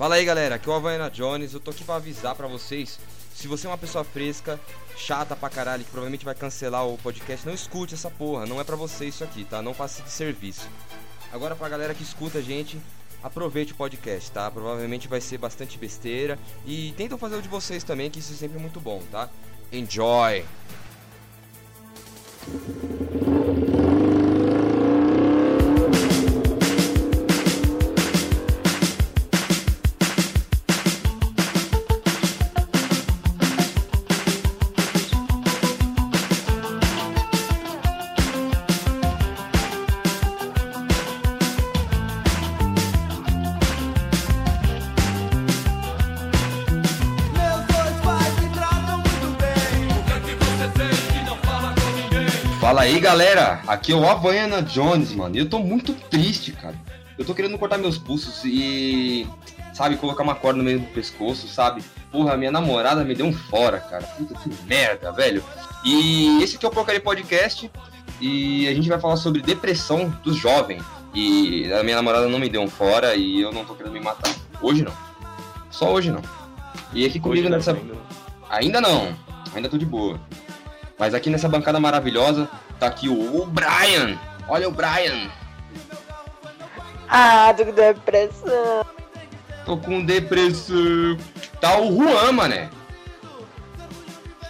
Fala aí galera, aqui é o Havaiana Jones, eu tô aqui pra avisar pra vocês. Se você é uma pessoa fresca, chata pra caralho, que provavelmente vai cancelar o podcast, não escute essa porra, não é pra você isso aqui, tá? Não passe de serviço. Agora pra galera que escuta a gente, aproveite o podcast, tá? Provavelmente vai ser bastante besteira e tentam fazer o de vocês também, que isso é sempre muito bom, tá? Enjoy! Galera. Aqui é o Havaiana Jones, mano. E eu tô muito triste, cara. Eu tô querendo cortar meus pulsos e. Sabe, colocar uma corda no meio do pescoço, sabe? Porra, minha namorada me deu um fora, cara. Puta que merda, velho. E esse aqui é o Porcaria Podcast. E a gente vai falar sobre depressão dos jovens. E a minha namorada não me deu um fora e eu não tô querendo me matar. Hoje não. Só hoje não. E aqui comigo nessa. ainda não. Ainda não, ainda tô de boa. Mas aqui nessa bancada maravilhosa tá aqui o, o Brian. Olha o Brian. Ah, tô com depressão. Tô com depressão. Tá o Juan, mané.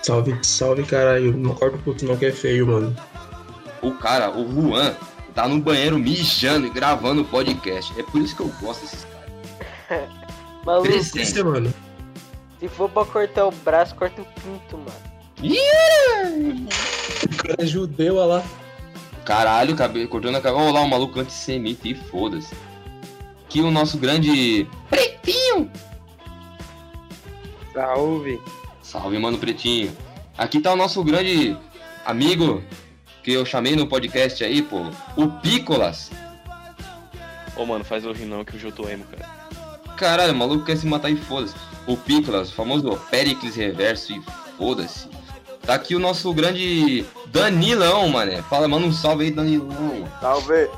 Salve, salve, caralho. Não corta o puto não que é feio, mano. O cara, o Juan, tá no banheiro mijando e gravando o podcast. É por isso que eu gosto desses caras. Maluco. Esse, mano. se for pra cortar o braço, corta o pinto, mano. O cara é judeu, olha lá. Caralho, cabelo, cortando a cabeça. Olha lá, o maluco antissemita e foda-se. Aqui o nosso grande Pretinho. Salve! Salve, mano Pretinho. Aqui tá o nosso grande amigo que eu chamei no podcast aí, pô. O Picolas. Ô, mano, faz rir não que hoje eu tô emo, cara. Caralho, o maluco quer se matar e foda-se. O Picolas, o famoso Pericles Reverso e foda-se. Tá aqui o nosso grande Danilão, mané. Fala, manda um salve aí, Danilão. Salve!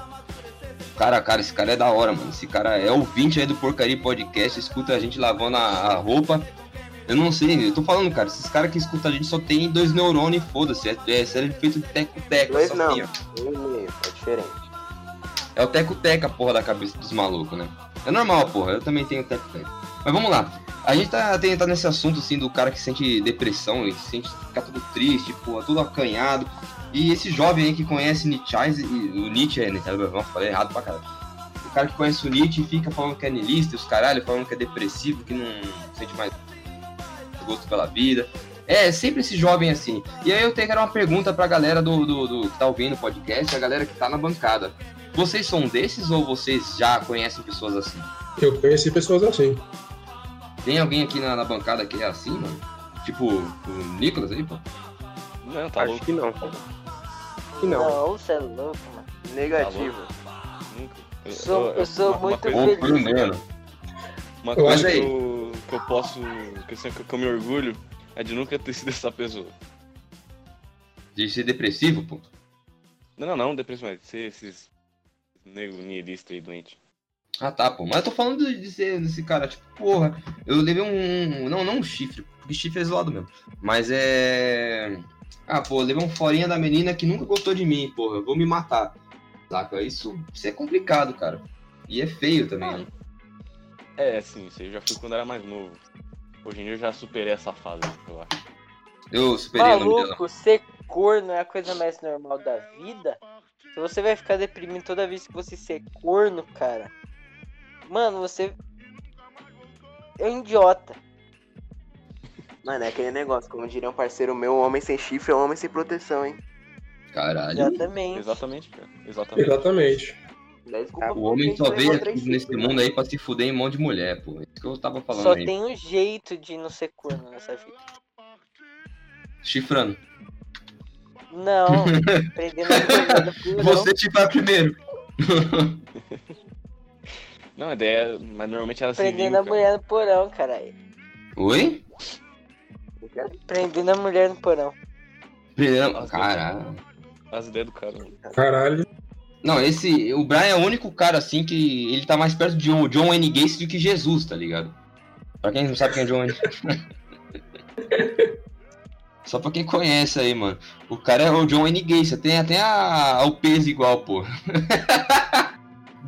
Cara, cara, esse cara é da hora, mano. Esse cara é ouvinte aí do Porcaria Podcast, escuta a gente lavando a, a roupa. Eu não sei, eu tô falando, cara, esses caras que escutam a gente só tem dois neurônios e foda-se. É, é cérebro feito de teco-teco. Dois não. é diferente. É o teco-teca, porra, da cabeça dos malucos, né? É normal, porra, eu também tenho teco-teca. Mas vamos lá. A gente tá tentando nesse assunto, assim, do cara que sente depressão e sente ficar tudo triste, porra, tudo acanhado. E esse jovem aí que conhece Nietzsche, o Nietzsche é, né? Nossa, falei errado pra caralho. O cara que conhece o Nietzsche fica falando que é niilista, os caralho, falando que é depressivo, que não sente mais gosto pela vida. É, sempre esse jovem assim. E aí eu tenho que dar uma pergunta pra galera do, do, do que tá ouvindo o podcast, a galera que tá na bancada. Vocês são desses ou vocês já conhecem pessoas assim? Eu conheci pessoas assim. Tem alguém aqui na, na bancada que é assim, mano? Tipo, o Nicolas aí, pô? Não, tá Acho louco. que não. Que não. Não, você é louco, mano. Negativo. Nunca. Eu sou- eu sou uma- uma muito coisa- Ô, feliz. primeiro. Uma Eu coisa que aí. eu, que eu posso. Que eu, que eu me orgulho é de nunca ter sido essa pessoa. De ser depressivo, pô. Não, não, não, depressão, é de ser esses nego niilista aí doente. Ah tá, pô. Mas eu tô falando de ser desse cara, tipo, porra, eu levei um. Não, não um chifre, porque chifre é zoado mesmo. Mas é. Ah, pô, eu levei um forinha da menina que nunca gostou de mim, porra. Eu vou me matar. Saca? Isso, isso é complicado, cara. E é feio também, né? É, sim, isso aí eu já fui quando era mais novo. Hoje em dia eu já superei essa fase, eu acho. Eu superei o nome dela. Maluco, ser corno é a coisa mais normal da vida. Se você vai ficar deprimido toda vez que você ser corno, cara. Mano, você. É um idiota. Mano, é aquele negócio, como diria um parceiro meu, um homem sem chifre é um homem sem proteção, hein? Caralho. Exatamente. Exatamente, cara. Exatamente. Exatamente. Desculpa O homem só veio nesse mundo aí pra se fuder em mão de mulher, pô. Isso que eu tava falando Só aí. tem um jeito de não ser corno nessa vida. Chifrando. Não, prendendo a. Você chifrar primeiro. Não, a ideia. Mas normalmente ela se Prendendo a mulher no porão, caralho. Oi? Prendendo a mulher no porão. Nossa, Caralho. As ideias do cara. Caralho. Não, esse. O Brian é o único cara assim que ele tá mais perto de John, John Wayne Gacy do que Jesus, tá ligado? Pra quem não sabe quem é John Wayne. Só pra quem conhece aí, mano. O cara é o John Wayne Gacy, tem até a, o peso igual, pô.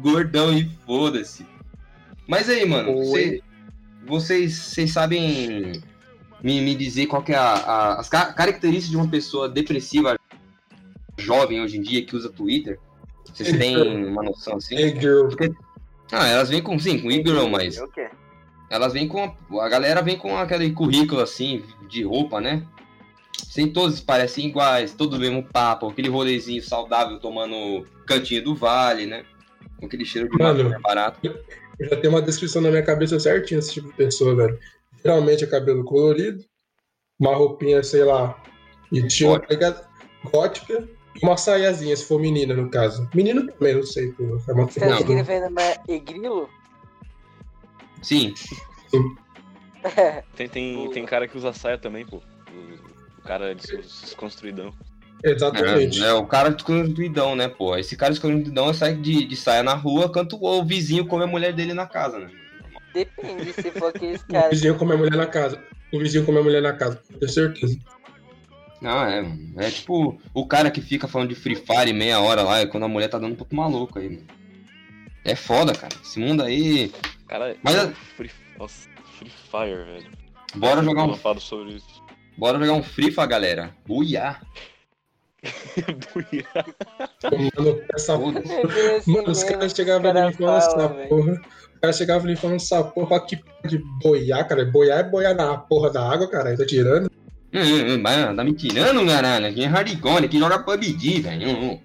Gordão e foda-se. Mas aí, mano, cê- vocês, vocês sabem me, me dizer qual que é a, a- as ca- características de uma pessoa depressiva jovem hoje em dia que usa Twitter? Vocês têm uma noção assim? Hey girl. Ah, elas vêm com, sim, com e-girl, mas O quê? elas vêm com. A, a galera vem com aquele currículo assim, de roupa, né? Sem todos parecem iguais, todos o mesmo papo, aquele rolezinho saudável tomando cantinho do vale, né? Com aquele cheiro de Mano. barato. Eu já tenho uma descrição na minha cabeça certinha desse tipo de pessoa, velho. Geralmente é cabelo colorido, uma roupinha, sei lá, e tinha uma pegada gótica e uma saiazinha, se for menina, no caso. Menino também, não sei, pô. É uma Você tá escrevendo uma egrilo? Sim, Tem, tem, tem cara que usa saia também, pô. O, cara é des- desconstruidão. Exatamente. é, é o cara escondidão, né, pô? Esse cara escondidão sai de, de saia na rua, enquanto o vizinho come a mulher dele na casa, né? Depende, se for aqueles O caras. vizinho come a mulher na casa. O vizinho come a mulher na casa, tenho certeza. Não, é, mano. É tipo o cara que fica falando de Free Fire meia hora lá, e quando a mulher tá dando um pouco maluco aí, mano. É foda, cara. Esse mundo aí. Cara, Mas- é Free, nossa, Free Fire, velho. Bora jogar um, Eu falo sobre isso. bora jogar um Free Fire, galera. Buiá. Mano, essa assim Mano, os caras chegavam ali caras e falavam essa porra. O cara chegava ali e falando essa porra que de boiar, cara. Boiar é boiar na porra da água, cara. Tá tirando. Hum, hum, hum, mas tá me tirando, caralho. Aqui é hardcore, aqui joga PUBG, velho.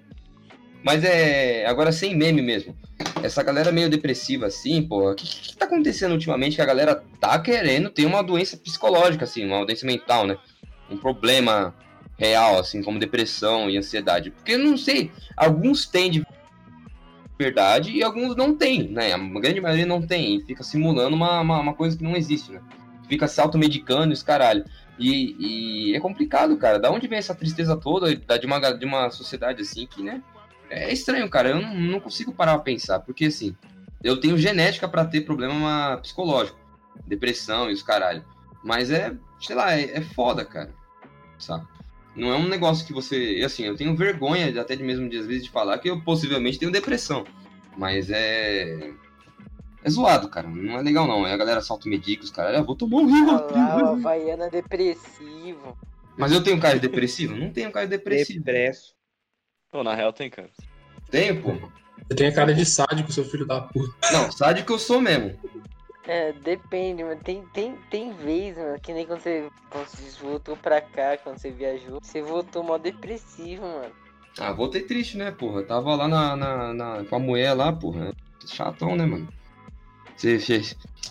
Mas é. Agora sem meme mesmo. Essa galera meio depressiva assim, pô. O que, que tá acontecendo ultimamente que a galera tá querendo ter uma doença psicológica, assim, uma doença mental, né? Um problema real, assim, como depressão e ansiedade. Porque não sei, alguns têm de verdade e alguns não têm, né? A grande maioria não tem. E fica simulando uma, uma, uma coisa que não existe, né? Fica se automedicando e os caralho. E, e é complicado, cara. Da onde vem essa tristeza toda da- de uma, de uma sociedade assim que, né? É estranho, cara. Eu não, não consigo parar pra pensar. Porque, assim, eu tenho genética pra ter problema psicológico. Depressão e os caralho. Mas é, sei lá, é, é foda, cara. Sabe? Não é um negócio que você. e, Assim, eu tenho vergonha de- até de mesmo de, às vezes de falar que eu possivelmente tenho depressão. Mas é. É zoado, cara. Não é legal, não. É a galera salto medica, os caras. Ah, vou tomar um Olha lá, o Rivotril. Havaiana depressivo. Mas eu tenho cara de depressivo? Não tenho cara de depressivo. Depresso. Pô, na real tem, cara. Tenho, pô. Você tem a cara de sádico, seu filho da puta. Não, sádico eu sou mesmo. É, depende, mano. Tem, tem, tem vez, mano, que nem quando você, quando você voltou pra cá, quando você viajou, você voltou mó depressivo, mano. Ah, voltei triste, né, porra? Tava lá na, na, na- com a mulher lá, porra. Chatão, né, mano?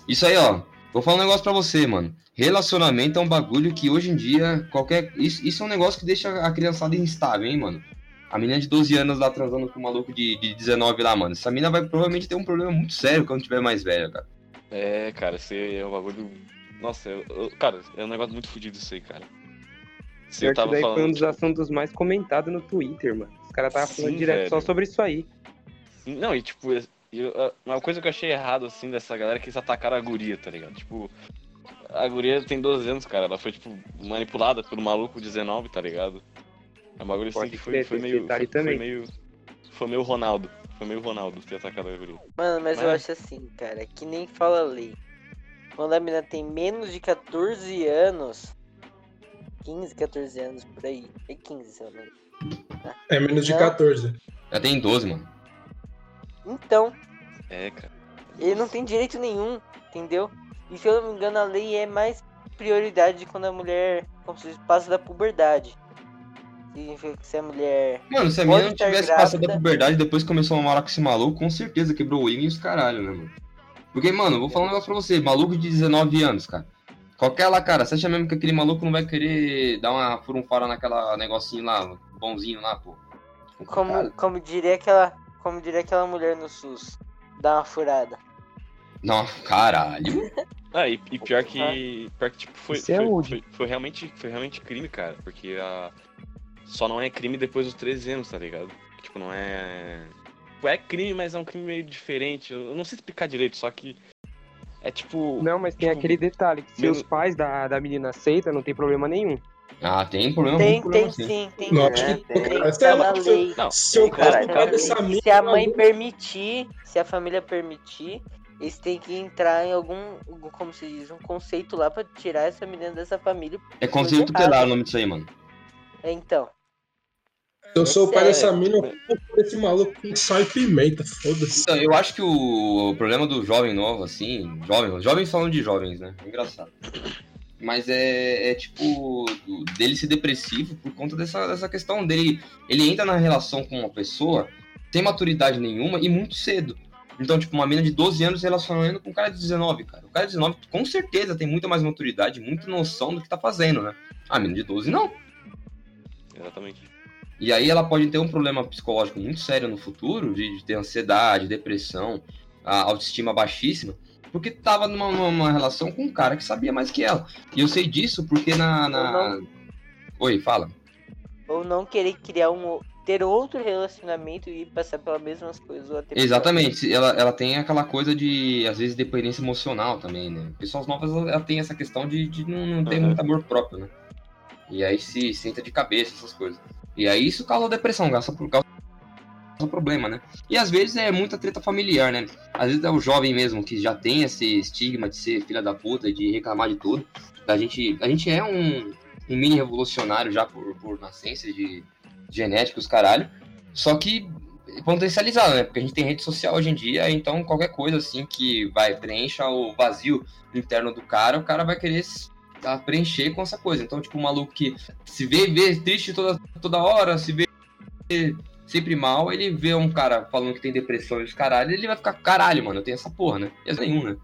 Isso aí, ó. Vou falar um negócio pra você, mano. Relacionamento é um bagulho que hoje em dia, qualquer. Isso, isso é um negócio que deixa a criançada instável, hein, mano? A menina de 12 anos lá transando com o maluco de, de 19 lá, mano. Essa mina vai provavelmente ter um problema muito sério quando tiver mais velha, cara. É, cara, esse é um bagulho. Nossa, eu, eu- cara, é um negócio muito fodido isso aí, cara. Pior eu que tava daí foi um falando. dos assuntos mais comentados no Twitter, mano. Os caras estavam falando Sim, direto velho. só sobre isso aí. Não, e tipo, eu- uma coisa que eu achei errado, assim, dessa galera é que eles atacaram a guria, tá ligado? Tipo, a guria tem 12 anos, cara. Ela foi, tipo, manipulada pelo maluco 19, tá ligado? É um bagulho assim que foi, foi meio. Foi, foi meio. Foi meio Ronaldo. Foi meio Ronaldo ter atacado a guria. Mano, mas eu Mas- acho assim, cara, que nem fala a lei. Quando a mina tem menos de 14 anos, 15, 14 anos por aí, é 15, se eu não engano. É menos de Não. 14. Já tem 12, mano. Então, É, cara. ele não tem direito nenhum, entendeu? E se eu não me engano, a lei é mais prioridade quando a mulher como se diz, passa da puberdade. Significa que se a mulher. Mano, se a menina não tivesse passado da grávida. puberdade e depois começou a namorar com esse maluco, com certeza quebrou o Wing e os caralho, né, mano? Porque, mano, eu vou falar um negócio pra você, maluco de 19 anos, cara. Qualquer lá, cara, você acha mesmo que aquele maluco não vai querer dar uma furunfara naquela negocinho lá, bonzinho lá, pô? Como, Cara, como diria aquela. Como diria aquela mulher no SUS. Dá uma furada. Não, caralho. Ah, e, e pior que. Pior que, tipo, foi, é foi, foi, foi realmente, foi realmente crime, cara. Porque a. Só não é crime depois dos 13 anos, tá ligado? Tipo, não é. tipo, é crime, mas é um crime meio diferente. Eu não sei explicar direito, só que é tipo. Não, mas tem Tipo, aquele detalhe, que se menos- os pais da, da menina aceitam, não tem problema nenhum. Ah, tem problema, Tem, tem sim. sim, tem Não, sim. acho que Tem, tem. Não, Se cara, lei. mina, Se a mãe permitir, se a família permitir, eles têm que entrar em algum, como se diz, um conceito lá pra tirar essa menina dessa família. É Foi tutelar o nome disso aí, mano. Então, eu sou o pai dessa mina, eu vou por esse maluco com sal e pimenta, foda-se. Então, eu acho que o, o problema do jovem novo, assim, jovem, jovens falando de jovens, né? É engraçado. Mas é, é tipo, do- dele ser depressivo por conta dessa, dessa questão dele. Ele entra na relação com uma pessoa sem maturidade nenhuma e muito cedo. Então, tipo, uma menina de 12 anos se relacionando com um cara de 19, cara. O cara de 19 com certeza tem muita mais maturidade, muita noção do que tá fazendo, né? A menina de 12 não. Exatamente. E aí ela pode ter um problema psicológico muito sério no futuro, de, de ter ansiedade, depressão, a autoestima baixíssima, porque tava numa, numa relação com um cara que sabia mais que ela. E eu sei disso porque na. na... Oi, fala. ou não querer criar um, ter outro relacionamento e passar pelas mesmas coisas. Exatamente, ela, ela tem aquela coisa de, às vezes, dependência emocional também, né? Pessoas novas, ela, ela tem essa questão de, de não, não ter Uhum. muito amor próprio, né? E aí se senta de cabeça, essas coisas. E aí isso causa depressão, causa, causa problema, né? E às vezes é muita treta familiar, né? Às vezes é o jovem mesmo que já tem esse estigma de ser filha da puta, de reclamar de tudo. A gente, a gente é um, um mini revolucionário já por, por nascença de genéticos, caralho. Só que potencializado, né? Porque a gente tem rede social hoje em dia, então qualquer coisa assim que vai preencha o vazio interno do cara, o cara vai querer ah, preencher com essa coisa. Então, tipo, um maluco que se vê, vê triste toda, toda hora, se vê sempre mal, ele vê um cara falando que tem depressão e os caralho, ele vai ficar, caralho, mano, eu tenho essa porra, né? E às vezes nenhum, né?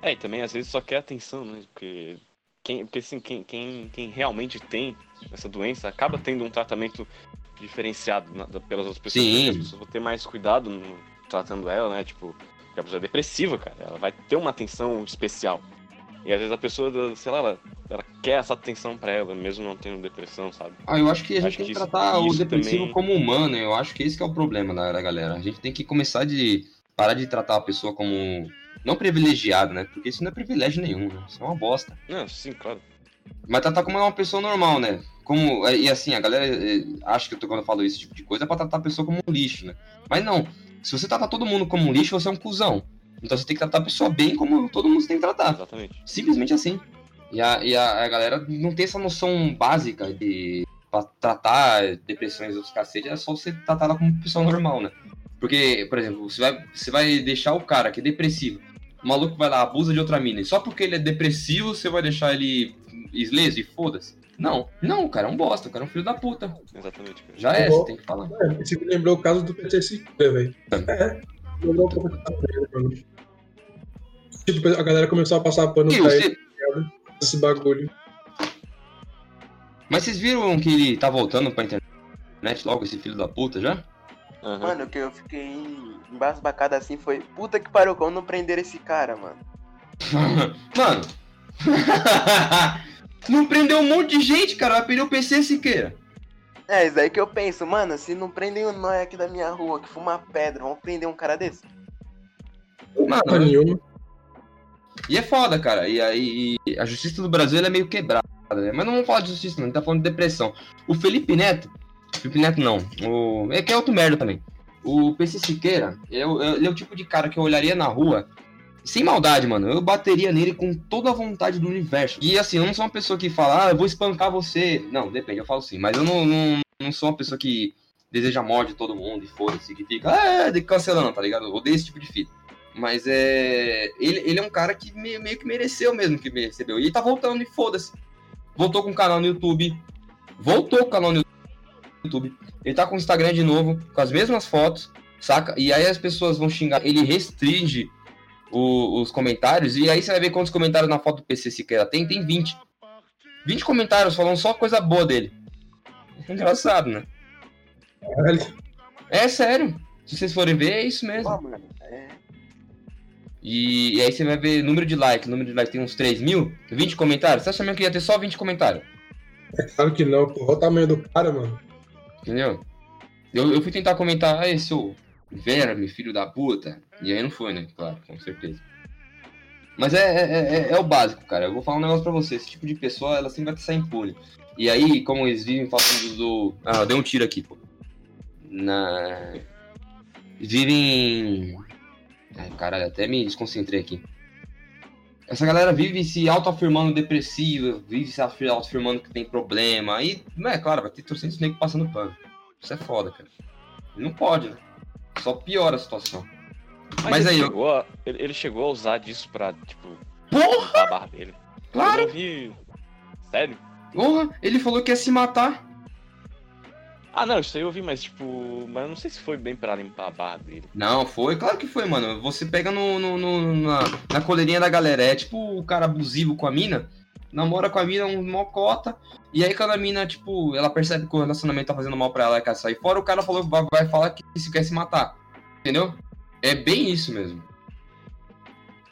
É, e também às vezes só quer atenção, né? Porque, quem, porque assim, quem, quem, quem realmente tem essa doença acaba tendo um tratamento diferenciado na- pelas outras pessoas. Sim. porque As pessoas vão ter mais cuidado no, tratando ela, né? Tipo, a pessoa é depressiva, cara. Ela vai ter uma atenção especial. E às vezes a pessoa, sei lá, ela, ela quer essa atenção pra ela, mesmo não tendo depressão, sabe? Ah, eu acho que a gente Acho tem que que isso- tratar o isso depressivo também- como humano, eu acho que esse que é o problema da, da galera. A gente tem que começar de parar de tratar a pessoa como não privilegiado, né? Porque isso não é privilégio nenhum, né? Isso é uma bosta. Não, sim, claro. Mas tratar como uma pessoa normal, né? Como, e assim, a galera eh, acha que eu tô, quando eu falo esse tipo de coisa é pra tratar a pessoa como um lixo, né? Mas não. Se você tratar todo mundo como um lixo, você é um cuzão. Então você tem que tratar a pessoa bem como todo mundo tem que tratar. Exatamente. Simplesmente assim. E a, e a, a galera não tem essa noção básica de pra tratar depressões outros cacete, é só você tratar ela como pessoa normal, né? Porque, por exemplo, você vai, você vai deixar o cara que é depressivo, o maluco vai lá, abusa de outra mina, e só porque ele é depressivo, você vai deixar ele ileso e foda-se? Não, não, o cara é um bosta, o cara é um filho da puta. Exatamente, cara. Já é, você tem que falar. É, Isso me lembrou o caso do PTC, velho. É, lembrou dessa merda, mano. Tipo, a galera começou a passar pano pra você- ele, esse bagulho. Mas vocês viram que ele tá voltando pra internet logo, esse filho da puta, já? Aham. Mano, o que eu fiquei embasbacado assim foi. Puta que pariu, como não prenderam esse cara, mano? Mano. não prendeu um monte de gente, cara. Vai perder o PC Siqueira. É, isso aí que eu penso, mano, se não prendem o nóia aqui da minha rua que fuma pedra, vão prender um cara desse? Mano, nenhuma. E é foda, cara. E aí, a justiça do Brasil é meio quebrada, né? Mas não vamos falar de justiça, não. A gente tá falando de depressão. O Felipe Neto. Felipe Neto não. O... É que é outro merda também. O PC Siqueira, ele é o- é tipo de cara que eu olharia na rua. Sem maldade, mano. Eu bateria nele com toda a vontade do universo. E assim, eu não sou uma pessoa que fala, ah, eu vou espancar você. Não, depende, eu falo sim. Mas eu não, não, não sou uma pessoa que deseja morte de todo mundo e foda-se, que fica, ah, de- cancelando, tá ligado? Eu odeio esse tipo de fita. Mas é. Ele, ele é um cara que me- meio que mereceu mesmo que me recebeu. E ele tá voltando e foda-se. Voltou com o canal no YouTube. Voltou com o canal no YouTube. Ele tá com o Instagram de novo, com as mesmas fotos, saca? E aí as pessoas vão xingar. Ele restringe o- os comentários. E aí você vai ver quantos comentários na foto do PC Siqueira tem. Tem 20. 20 comentários falando só coisa boa dele. Engraçado, né? É sério. Se vocês forem ver, é isso mesmo. Pô, mano, é. E, e aí você vai ver número de like. Número de like tem uns 3 mil. 20 comentários. Você acha mesmo que ia ter só 20 comentários? É claro que não, pô. Olha o tamanho do cara, mano. Entendeu? Eu, eu fui tentar comentar, ah, seu verme, filho da puta. E aí não foi, né? Claro, com certeza. Mas é, é, é- é o básico, cara. Eu vou falar um negócio pra você. Esse tipo de pessoa, ela sempre vai sair impune. E aí, como eles vivem falando do. Ah, deu um tiro aqui, pô. Na. Vivem. Ai, caralho, até me desconcentrei aqui. Essa galera vive se autoafirmando depressiva, vive se afi- autoafirmando que tem problema. Aí, é claro, vai ter 300 negros passando pano. Isso é foda, cara. Não pode, né? Só piora a situação. Mas ele aí, eu- chegou a, ele, chegou a usar disso pra, tipo, Porra! a barra dele. Claro! Eu vi. Sério? Porra! Ele falou que ia se matar. Ah, não, isso aí eu vi, mas tipo. Mas eu não sei se foi bem pra limpar a barra dele. Não, foi, claro que foi, mano. Você pega no, no- no- na, na coleirinha da galera. É tipo o cara abusivo com a mina. Namora com a mina um mocota. E aí, quando a mina, tipo, ela percebe que o relacionamento tá fazendo mal pra ela e quer sair fora, o cara falou, vai, vai falar que se quer se matar. Entendeu? É bem isso mesmo.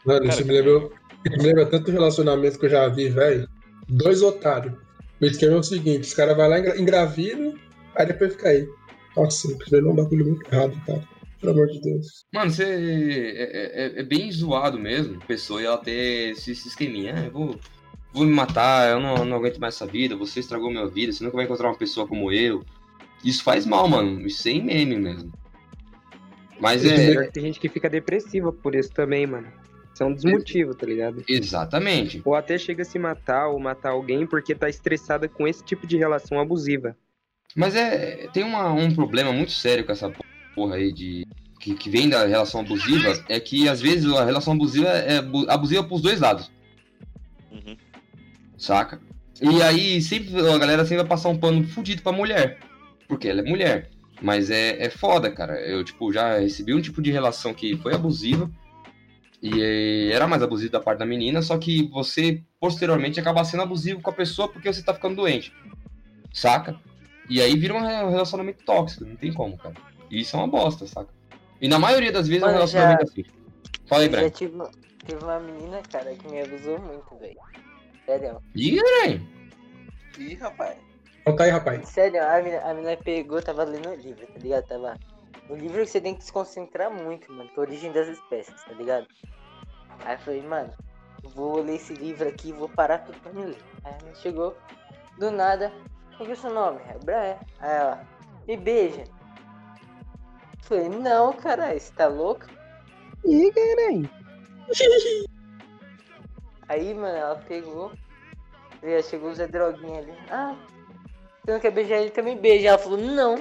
Mano, isso me lembra, isso me lembra tanto relacionamento que eu já vi, velho. Dois otários. O esquema é o seguinte: os caras vão lá, engra- engravidam, aí depois fica aí. Nossa, isso um bagulho muito errado, cara. Pelo amor de Deus. Mano, você. É, é- é bem zoado mesmo, a pessoa e ela ter esse, esse esqueminha. Ah, eu vou, vou me matar, eu não, não aguento mais essa vida, você estragou minha vida, você nunca vai encontrar uma pessoa como eu. Isso faz mal, mano. Isso sem meme mesmo. Mas é. tem gente que fica depressiva por isso também, mano. Isso é um dos motivos, tá ligado? Exatamente. Ou até chega a se matar ou matar alguém porque tá estressada com esse tipo de relação abusiva. Mas é. Tem uma- um problema muito sério com essa porra aí de. Que, que vem da relação abusiva, é que às vezes a relação abusiva é abu- abusiva pros dois lados. Uhum. saca? E aí sempre a galera sempre vai passar um pano fudido pra mulher, porque ela é mulher. Mas é, é foda, cara. Eu, tipo, já recebi um tipo de relação que foi abusiva. E eh, era mais abusivo da parte da menina, só que você, posteriormente, acaba sendo abusivo com a pessoa porque você tá ficando doente. Saca? E aí vira um re- relacionamento tóxico, não tem como, cara. E isso é uma bosta, saca? E na maioria das vezes é um relacionamento assim. Fala aí, Eu já Brian. tive, uma- teve uma menina, cara, que me abusou muito, velho. Sério. Ih, Brian. Ih, rapaz. Conta aí, rapaz. Sério, a menina, a menina pegou, tava lendo o livro, tá ligado? Tava. O livro que você tem que se concentrar muito, mano, que é a origem das espécies, tá ligado? Aí eu falei, mano, vou ler esse livro aqui e vou parar tudo pra me ler. Aí ela chegou, do nada, qual que é o seu nome? É Brian. Aí ela, me beija. Eu falei, não, caralho, você tá louco? Ih, caralho. Aí, mano, ela pegou. Já chegou o Zé Droguinha ali. Ah, você não quer beijar ele também beija. Ela falou, não.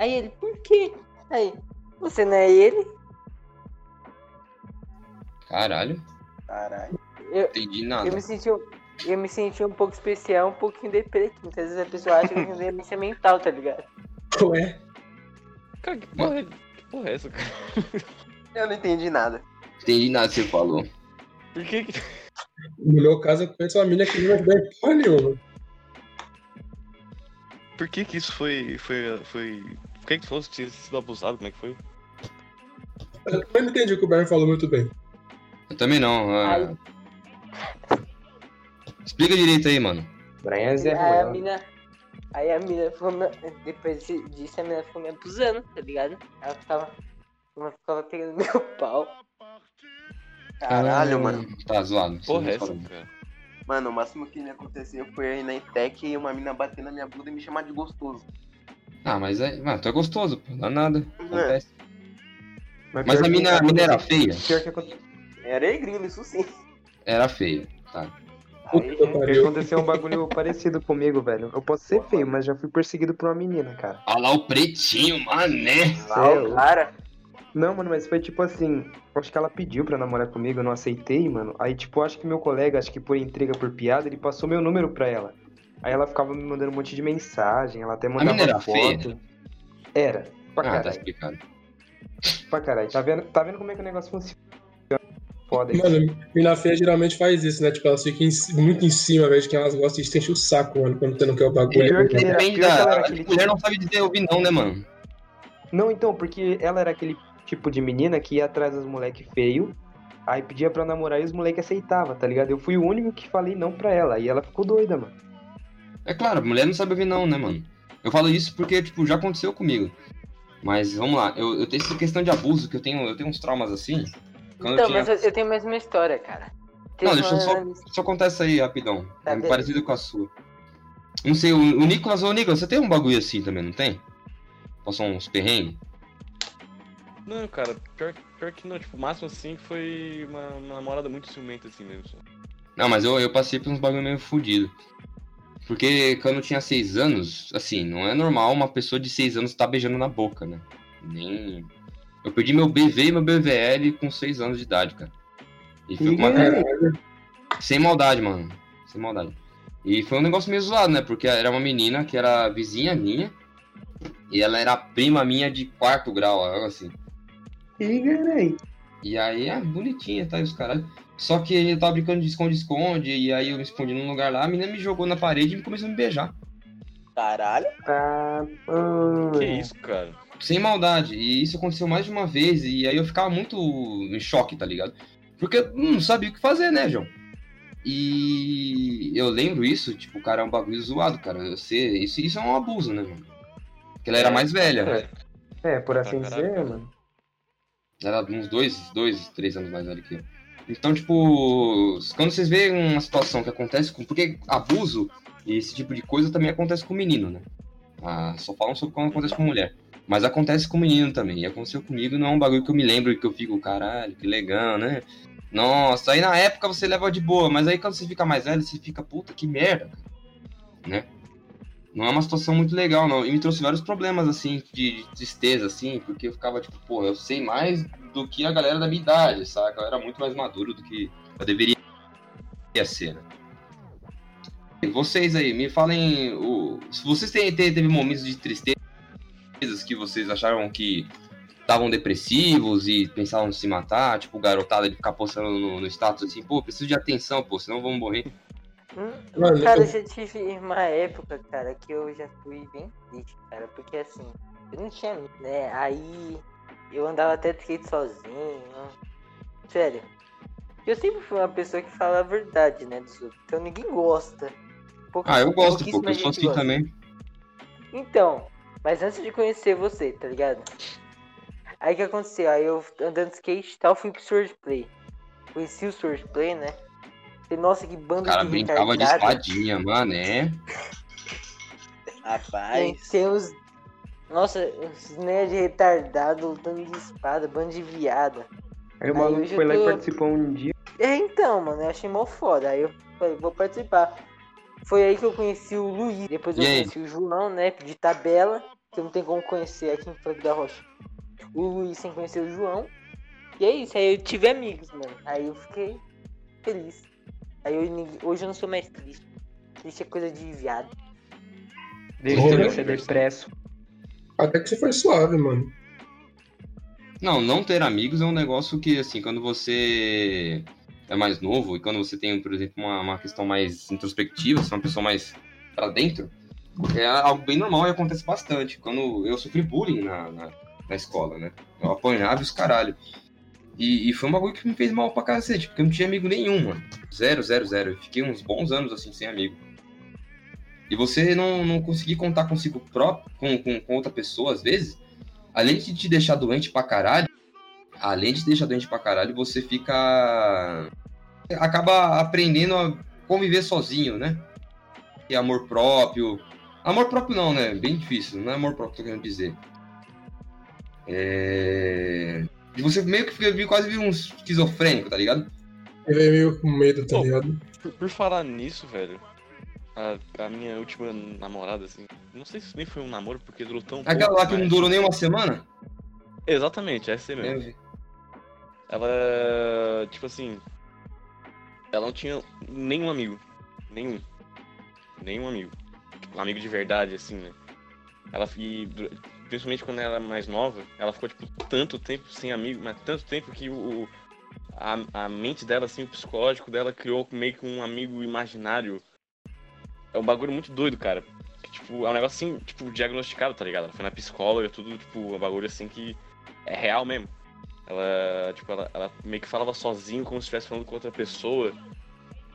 Aí ele, por quê? Aí, você não é ele? Caralho, Caralho. entendi nada. Eu me senti, eu me senti um pouco especial, um pouquinho deprê. que Muitas vezes a pessoa acha que eu tenho demência mental, tá ligado? Ué, Cara, que porra, é- que porra é essa, cara? Eu não entendi nada. Entendi nada que você falou. Por que que. no meu caso, eu conheço uma mina que não vai porra nenhuma. Por que que isso foi. Foi. foi... Por que que tu falou que tinha sido abusado? Como é que foi? Eu também não entendi o que o Brian falou muito bem. Eu também não. ah. Explica direito aí, mano. Brian é Zé aí a mina. Aí a mina ficou me, Depois de- disso a mina ficou me abusando, tá ligado? Ela ficava. Ela ficava pegando meu pau. Caralho, mano. Tá zoado. Porra, é essa, cara? Mano, o máximo que me aconteceu foi aí na Intec e uma mina bater na minha bunda e me chamar de gostoso. Ah, mas é. Mano, tu é gostoso, pô. Não dá nada. Acontece. Mas pior a mina, a mina era feia? Pior que aconte- Era grilo, isso sim. Era feia. Tá. Aí, que aconteceu um bagulho parecido comigo, velho. Eu posso ser feio, mas já fui perseguido por uma menina, cara. Olha lá o pretinho, mané. lá o cara. Não, mano, mas foi tipo assim. Acho que ela pediu pra namorar comigo, eu não aceitei, mano. Aí, tipo, acho que meu colega, acho que por intriga, por piada, ele passou meu número pra ela. Aí ela ficava me mandando um monte de mensagem, ela até mandava mina era foto. feia? Era. Pra Ah, tá caralho, explicado. pra caralho. Tá vendo, tá vendo como é que o negócio funciona? Foda isso. Mano, mina feia geralmente faz isso, né? Tipo, elas ficam em muito em cima, velho, de quem elas gostam e isso enche o saco, mano, quando você não quer o bagulho. Que- Depende que ela da. era A aquele mulher tipo- não sabe dizer ouvir não, né, mano? Não, então, porque ela era aquele tipo de menina que ia atrás dos moleque feio, aí pedia pra namorar e os moleque aceitava, tá ligado? Eu fui o único que falei não pra ela, e ela ficou doida, mano. É claro, mulher não sabe ouvir não, né, mano? Eu falo isso porque, tipo, já aconteceu comigo. Mas vamos lá, eu, eu tenho essa questão de abuso, que eu tenho, eu tenho uns traumas assim. Quando Então, eu tinha... mas eu, eu tenho a mesma história, cara. Não, Teve deixa eu só, só contar essa aí rapidão. Tá, é parecido com a sua. Não sei, o, o Nicolas, ô Nicolas, você tem um bagulho assim também, não tem? Passou uns perrengues? Não, cara, pior, pior que não. Tipo, o máximo assim foi uma, uma namorada muito ciumenta assim mesmo. só. Não, mas eu, eu passei por uns bagulho meio fudido. Porque quando eu tinha seis anos, assim, não é normal uma pessoa de seis anos estar beijando na boca, né? Nem. Eu perdi meu BV e meu BVL com seis anos de idade, cara. E foi com uma cara. Sem maldade, mano. Sem maldade. E foi um negócio meio zoado, né? Porque era uma menina que era vizinha minha. E ela era prima minha de quarto grau, algo assim. Ih, caralho. E aí é bonitinha, tá? E os caras. Só que eu tava brincando de esconde-esconde, e aí eu me escondi num lugar lá, a menina me jogou na parede e começou a me beijar. Caralho. Ah, Que isso, cara? Sem maldade. E isso aconteceu mais de uma vez, e aí eu ficava muito em choque, tá ligado? Porque eu não sabia o que fazer, né, João? E eu lembro isso, tipo, cara, é um bagulho zoado, cara. Sei, isso, isso é um abuso, né, mano? Porque ela era É, mais velha. é. É, por assim Pra caralho, dizer, mano. Era uns dois, dois, três anos mais velho que eu. Então, tipo, quando vocês veem uma situação que acontece com. Porque abuso e esse tipo de coisa também acontece com menino, né? Ah, só falam sobre quando acontece com mulher. Mas acontece com menino também. E aconteceu comigo, não é um bagulho que eu me lembro que eu fico, caralho, que legal, né? Nossa, aí na época você leva de boa, mas aí quando você fica mais velho, você fica, puta, que merda, né? Não é uma situação muito legal, não. E me trouxe vários problemas, assim, de, de tristeza, assim, porque eu ficava, tipo, pô, eu sei mais do que a galera da minha idade, saca? Eu era muito mais maduro do que eu deveria ser, né? Vocês aí, me falem, o... se vocês têm, teve, momentos de tristezas que vocês acharam que estavam depressivos e pensavam em se matar, tipo, garotada de ficar postando no, no status assim, pô, preciso de atenção, pô, senão vamos morrer. Hum, Mano, cara, eu- eu já tive uma época, cara, que eu já fui bem triste, cara, porque assim, eu não tinha né? Aí eu andava até de skate sozinho. Sério. Eu sempre fui uma pessoa que fala a verdade, né, dos outros. Então ninguém gosta. Pouca- Ah, eu gosto, pô, eu sou assim gosta. também. Então, mas antes de conhecer você, tá ligado? Aí o que aconteceu? Aí eu andando de skate e tal, fui pro Swordplay. Conheci o Swordplay, né? E, nossa, que O banda cara de brincava de retardado. espadinha, mano, é. Rapaz. tem os. Nossa, os nerds retardados lutando de espada, bando de viada. Aí o Aí maluco eu foi lá e tô- participou um dia. É, então, mano, eu achei mó foda. Aí eu falei, vou participar. Foi aí que eu conheci o Luiz. Depois eu E aí? conheci o João, né? De tabela, que não tem como conhecer aqui em Franco da Rocha. O Luiz sem conhecer o João. E é isso, aí eu tive amigos, mano. Aí eu fiquei feliz. Aí eu, hoje eu não sou mais triste. Triste é coisa de viado. Desde você é depresso. Até que você foi suave, mano. Não, não ter amigos é um negócio que, assim, quando você é mais novo e quando você tem, por exemplo, uma, uma questão mais introspectiva, você é uma pessoa mais pra dentro, é algo bem normal e acontece bastante. Quando eu sofri bullying na, na, na escola, né? Eu apanhava os caralho. E, e foi um bagulho que me fez mal pra cacete, porque eu não tinha amigo nenhum, mano. Zero, zero, zero. Eu fiquei uns bons anos assim sem amigo. E você não, não conseguir contar consigo próprio, com, com, com outra pessoa, às vezes, além de te deixar doente pra caralho, além de te deixar doente pra caralho, você fica. Acaba aprendendo a conviver sozinho, né? E amor próprio. Amor próprio não, né? Bem difícil, não é amor próprio que eu tô querendo dizer. É. E você meio que fica quase vira um esquizofrênico, tá ligado? Eu veio meio com medo, tá Pô. ligado? Por, por falar nisso, velho, a, a minha última namorada, assim, não sei se nem foi um namoro, porque durou tão Aquela pouco, lá que não mas- durou nem uma semana? Exatamente, essa mesmo. É, Ela, tipo assim, ela não tinha nenhum amigo. Nenhum. Nenhum amigo. Um amigo de verdade, assim, né? Ela, e, principalmente quando ela era mais nova, ela ficou, tipo, tanto tempo sem amigo, mas tanto tempo que o- a, a mente dela, assim, o psicológico dela criou meio que um amigo imaginário. É um bagulho muito doido, cara. Que, tipo, é um negócio assim, tipo, diagnosticado, tá ligado? Ela foi na psicóloga, tudo, tipo, um bagulho assim que é real mesmo. Ela, tipo, ela, ela meio que falava sozinho, como se estivesse falando com outra pessoa.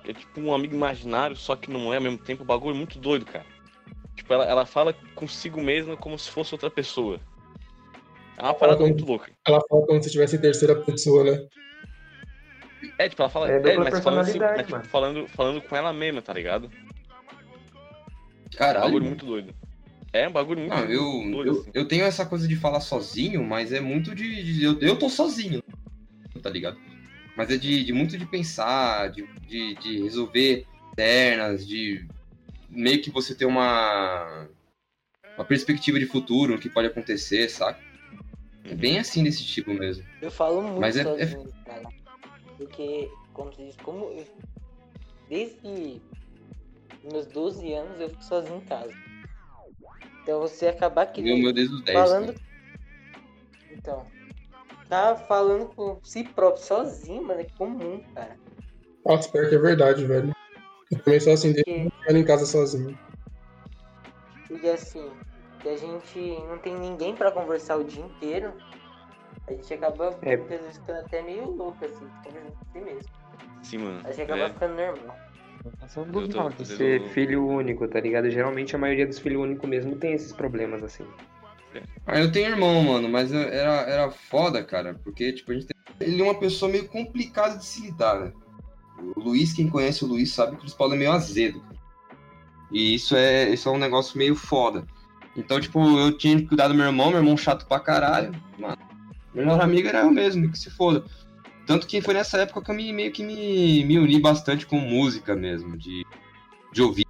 É tipo um amigo imaginário, só que não é ao mesmo tempo. O bagulho é muito doido, cara. Tipo, ela, ela fala consigo mesma como se fosse outra pessoa. É uma parada Como- muito louca. Ela fala como se estivesse em terceira pessoa, né? É, tipo, ela fala. É É, mas falando assim, mas, tipo, falando, falando com ela mesma, tá ligado? Um Caralho. bagulho muito doido. É um bagulho muito, Não, eu, muito doido, eu, assim. eu tenho essa coisa de falar sozinho, mas é muito de. de- eu, eu tô sozinho, tá ligado? Mas é de, de muito de pensar, de, de, de resolver internas, de meio que você ter uma. Uma perspectiva de futuro, o que pode acontecer, saca? É bem assim desse tipo mesmo. Eu falo muito Mas é- é- sozinho, cara. Porque, como se diz, como eu, desde meus 12 anos eu fico sozinho em casa. Então você acabar que Meu, meu desde os 10. falando. né? Então. Tá falando com si próprio sozinho, mano, é comum, cara. Nossa, pior que é verdade, velho. Eu também sou assim, desde Porque, que eu em casa sozinho. porque assim, que a gente não tem ninguém pra conversar o dia inteiro, a gente acaba É. vezes ficando até meio louco, assim, conversando com si mesmo. Sim, mano. A gente acaba É, ficando normal. Eu tô- normal tô de ser filho único, tá ligado? Geralmente a maioria dos filhos únicos mesmo tem esses problemas assim. Ah, eu tenho irmão, mano, mas eu- era, era foda, cara, porque, tipo, a gente tem... Ele é uma pessoa meio complicada de se lidar, né? O Luiz, quem conhece o Luiz, sabe que o Luiz Paulo é meio azedo. cara. E isso é, isso é um negócio meio foda. Então, tipo, eu tinha que cuidar do meu irmão, meu irmão chato pra caralho. Mano, melhor amigo era eu mesmo, que se foda. Tanto que foi nessa época que eu me, meio que me, me uni bastante com música mesmo, de, de ouvir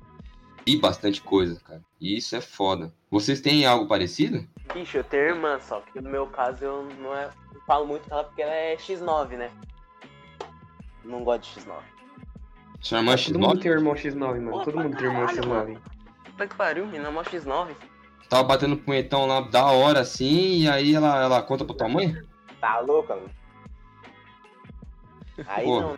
bastante coisa, cara. E isso é foda. Vocês têm algo parecido? Bicho, eu tenho irmã, só que no meu caso eu não, é, não falo muito com ela porque ela é X9, né? Não gosto de X9. Sua irmã é Todo mundo X9? tem irmão X9, mano. Pô, Todo mundo tem irmão caralho, X9. Puta que pariu, menina, mó X9. Tava batendo punhetão lá da hora assim, e aí ela, ela conta pra tua mãe? Tá louca, mano? Aí Pô, não. né,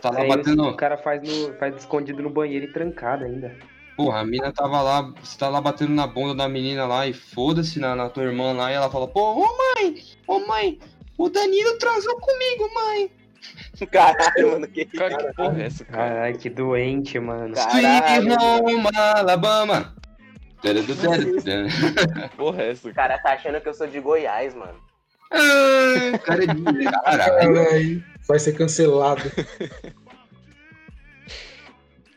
Tá lá Aí batendo. o cara faz, no, faz escondido no banheiro e trancado ainda. Porra, a mina tava lá, você tá lá batendo na bunda da menina lá e foda-se na, na tua irmã lá, e ela fala, pô, ô mãe, ô mãe, o Danilo transou comigo, mãe. Caralho, mano, que Cara, que porra é essa, cara? Caralho, que doente, mano. Sweet home, Alabama. Porra é essa, O cara? cara tá achando que eu sou de Goiás, mano. Ah, cara de caralho. Vai ser cancelado.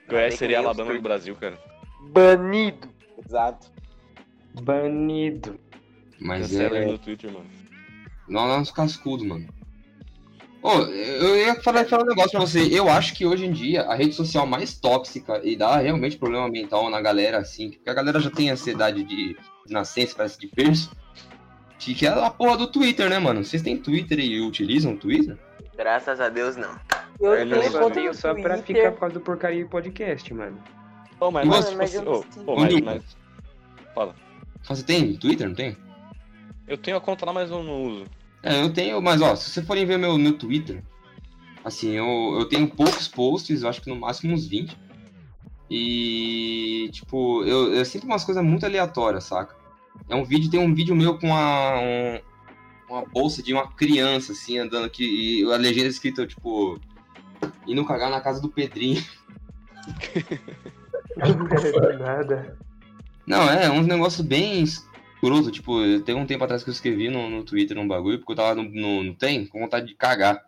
Goiás que seria Alabama do. Brasil, cara. Banido! Exato. Banido. Mas Cancela é. no Twitter, mano. Não, não, os cascudos, mano. Ô, eu ia falar, falar um negócio pra você. Eu acho que hoje em dia a rede social mais tóxica e dá realmente problema mental na galera, assim, porque a galera já tem ansiedade de nascença, parece de berço. Que que é a porra do Twitter, né, mano? Vocês têm Twitter e utilizam o Twitter? Graças a Deus, não. Eu não, tenho eu conta tenho só pra Twitter. ficar por causa do porcaria de podcast, mano. Ô, mas, Mano, mas, tipo mas assim, eu sei. ô, mas, mas- Fala. Você tem Twitter, não tem? Eu tenho a conta lá, mas eu não uso. É, eu tenho, mas ó, se vocês forem ver meu, meu Twitter, assim, eu, eu tenho poucos posts, eu acho que no máximo uns 20. E, tipo, eu, eu sinto umas coisas muito aleatórias, saca? É um vídeo, tem um vídeo meu com uma, um- uma bolsa de uma criança, assim, andando aqui, e a legenda é escrita, tipo, indo cagar na casa do Pedrinho. Nada. Não, é, uns negócios bem escroto, tipo, tem um tempo atrás que eu escrevi no, no Twitter um bagulho, porque eu tava no, no, no trem com vontade de cagar.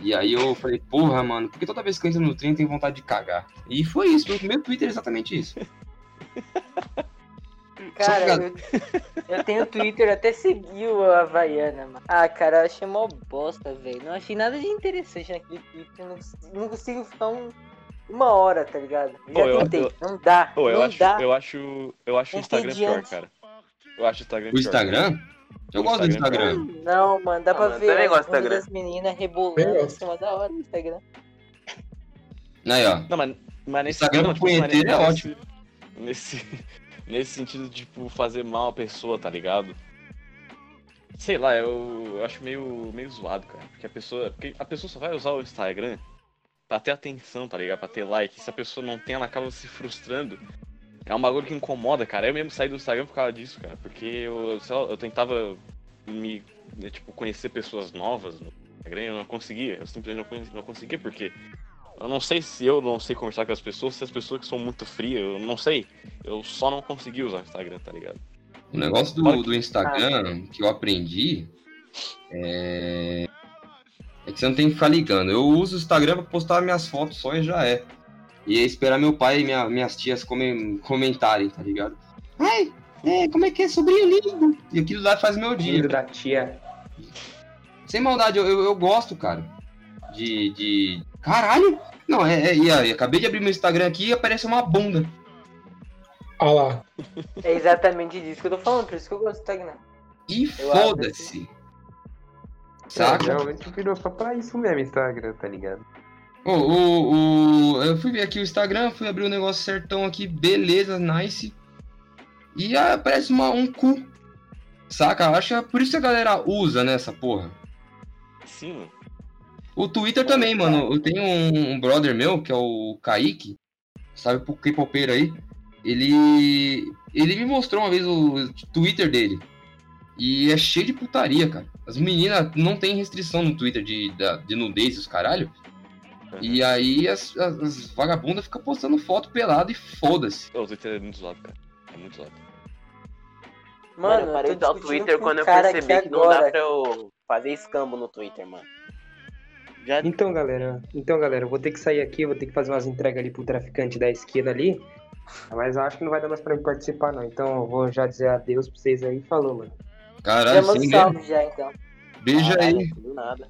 E aí eu falei, porra, mano, porque toda vez que eu entro no trem eu tenho vontade de cagar. E foi isso, meu primeiro Twitter é exatamente isso. Cara, eu, eu tenho Twitter, até segui o Havaiana, mano. Ah, cara, eu achei mó bosta, velho. Não achei nada de interessante naquele Twitter. Não, não consigo ficar um- uma hora, tá ligado? Já Pô, eu- tentei, eu- não dá. Eu não acho, dá. eu acho, eu acho o Instagram pior, cara. Eu acho o Instagram O pior. Instagram? Eu gosto do Instagram Instagram. Não, mano, dá Ah, pra mano, ver também a gosto do bunda Instagram. das meninas rebolando em cima da hora do Instagram. Aí, ó. Não, mas, mas nesse Instagram punheteiro mas é nesse- Nesse, nesse sentido de, tipo, fazer mal a pessoa, tá ligado? Sei lá, eu, eu acho meio, meio zoado, cara. Porque a pessoa. Porque a pessoa só vai usar o Instagram pra ter atenção, tá ligado? Pra ter like. Se a pessoa não tem, ela acaba se frustrando. É um bagulho que incomoda, cara. Eu mesmo saí do Instagram por causa disso, cara. Porque eu, sei lá, eu tentava me, né, tipo, conhecer pessoas novas no Instagram, eu não conseguia. Eu simplesmente não, não conseguia, porque eu não sei se eu não sei conversar com as pessoas, se as pessoas que são muito frias, eu não sei. Eu só não consegui usar o Instagram, tá ligado? O negócio do, do Instagram que eu aprendi é... é que você não tem que ficar ligando. Eu uso o Instagram pra postar minhas fotos só e já é. E é esperar meu pai e minha- minhas tias comen- comentarem, tá ligado? Ai, é, como é que é sobrinho lindo? E aquilo lá faz meu dia. Filho da tia. Sem maldade, eu, eu, eu gosto, cara. De, de. Caralho! Não, é, é. E aí, acabei de abrir meu Instagram aqui e aparece uma bunda. Ah lá. É exatamente disso que eu tô falando, por isso que eu gosto do Instagram. E foda-se. É, Saca? geralmente virou só pra isso mesmo, Instagram, tá ligado? O, o, o- eu fui ver aqui o Instagram, fui abrir o negócio certão aqui, beleza, nice. E aí aparece uma, um cu. Saca? Acho que é por isso que a galera usa, né, essa porra. Sim, mano. O Twitter também, mano. Eu tenho um, um brother meu, que é o Kaique, sabe, pro K-Popeiro aí. Ele. Ele me mostrou uma vez o Twitter dele. E é cheio de putaria, cara. As meninas não tem restrição no Twitter de, de nudez e os caralho. E aí as, as, as vagabundas ficam postando foto pelado e foda-se. O Twitter é muito zoado, cara. É muito zoado. Mano, eu eu parei de usar o Twitter quando eu percebi aqui que não dá agora. pra eu fazer escambo no Twitter, mano. Já Então, galera, então, galera, eu vou ter que sair aqui, eu vou ter que fazer umas entregas ali pro traficante da esquina ali. Mas eu acho que não vai dar mais pra mim participar, não. Então eu vou já dizer adeus pra vocês aí. Falou, mano. Caralho, Já manda sem um salve já, então. Beija Caralho, aí. Do nada.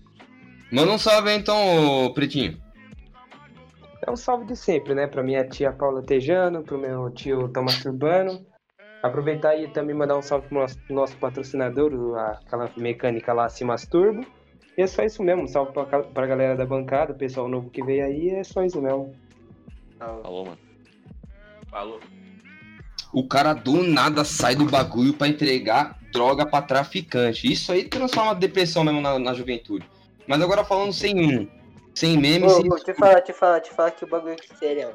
Manda um salve aí então, ô Pretinho. É um salve de sempre, né? Pra minha tia Paula Tejano, pro meu tio Thomas Urbano. Aproveitar aí e também mandar um salve pro nosso, nosso patrocinador, o- aquela mecânica lá, Cimas Turbo. E é só isso mesmo, salve pra, pra galera da bancada, o pessoal novo que veio aí, é só isso mesmo. Falou, mano. Falou. O cara do nada sai do bagulho pra entregar droga pra traficante. Isso aí transforma depressão mesmo na, na juventude. Mas agora falando sem um, sem meme, Ô, sem... te falar, te falar, te falar que o bagulho aqui sério.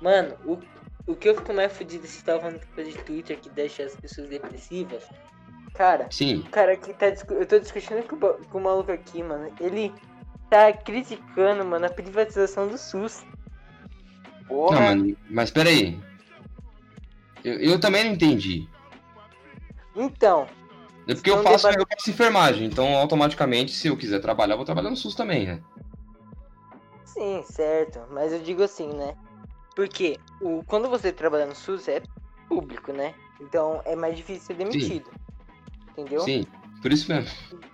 Mano, o, o que eu fico mais fudido se tava falando coisa de Twitter que deixa as pessoas depressivas. Cara, Sim, o cara que tá Eu tô discutindo com, com o maluco aqui, mano. Ele tá criticando, mano, a privatização do SUS. não, Porra. mano, mas peraí. Eu, eu também não entendi. Então, É porque eu Não faço, debate- eu faço enfermagem, então automaticamente, se eu quiser trabalhar, eu vou trabalhar no SUS também, né? sim, certo. Mas eu digo assim, né? Porque o, quando você trabalha no SUS é público, né? Então é mais difícil ser demitido. Entendeu? Sim, por isso mesmo.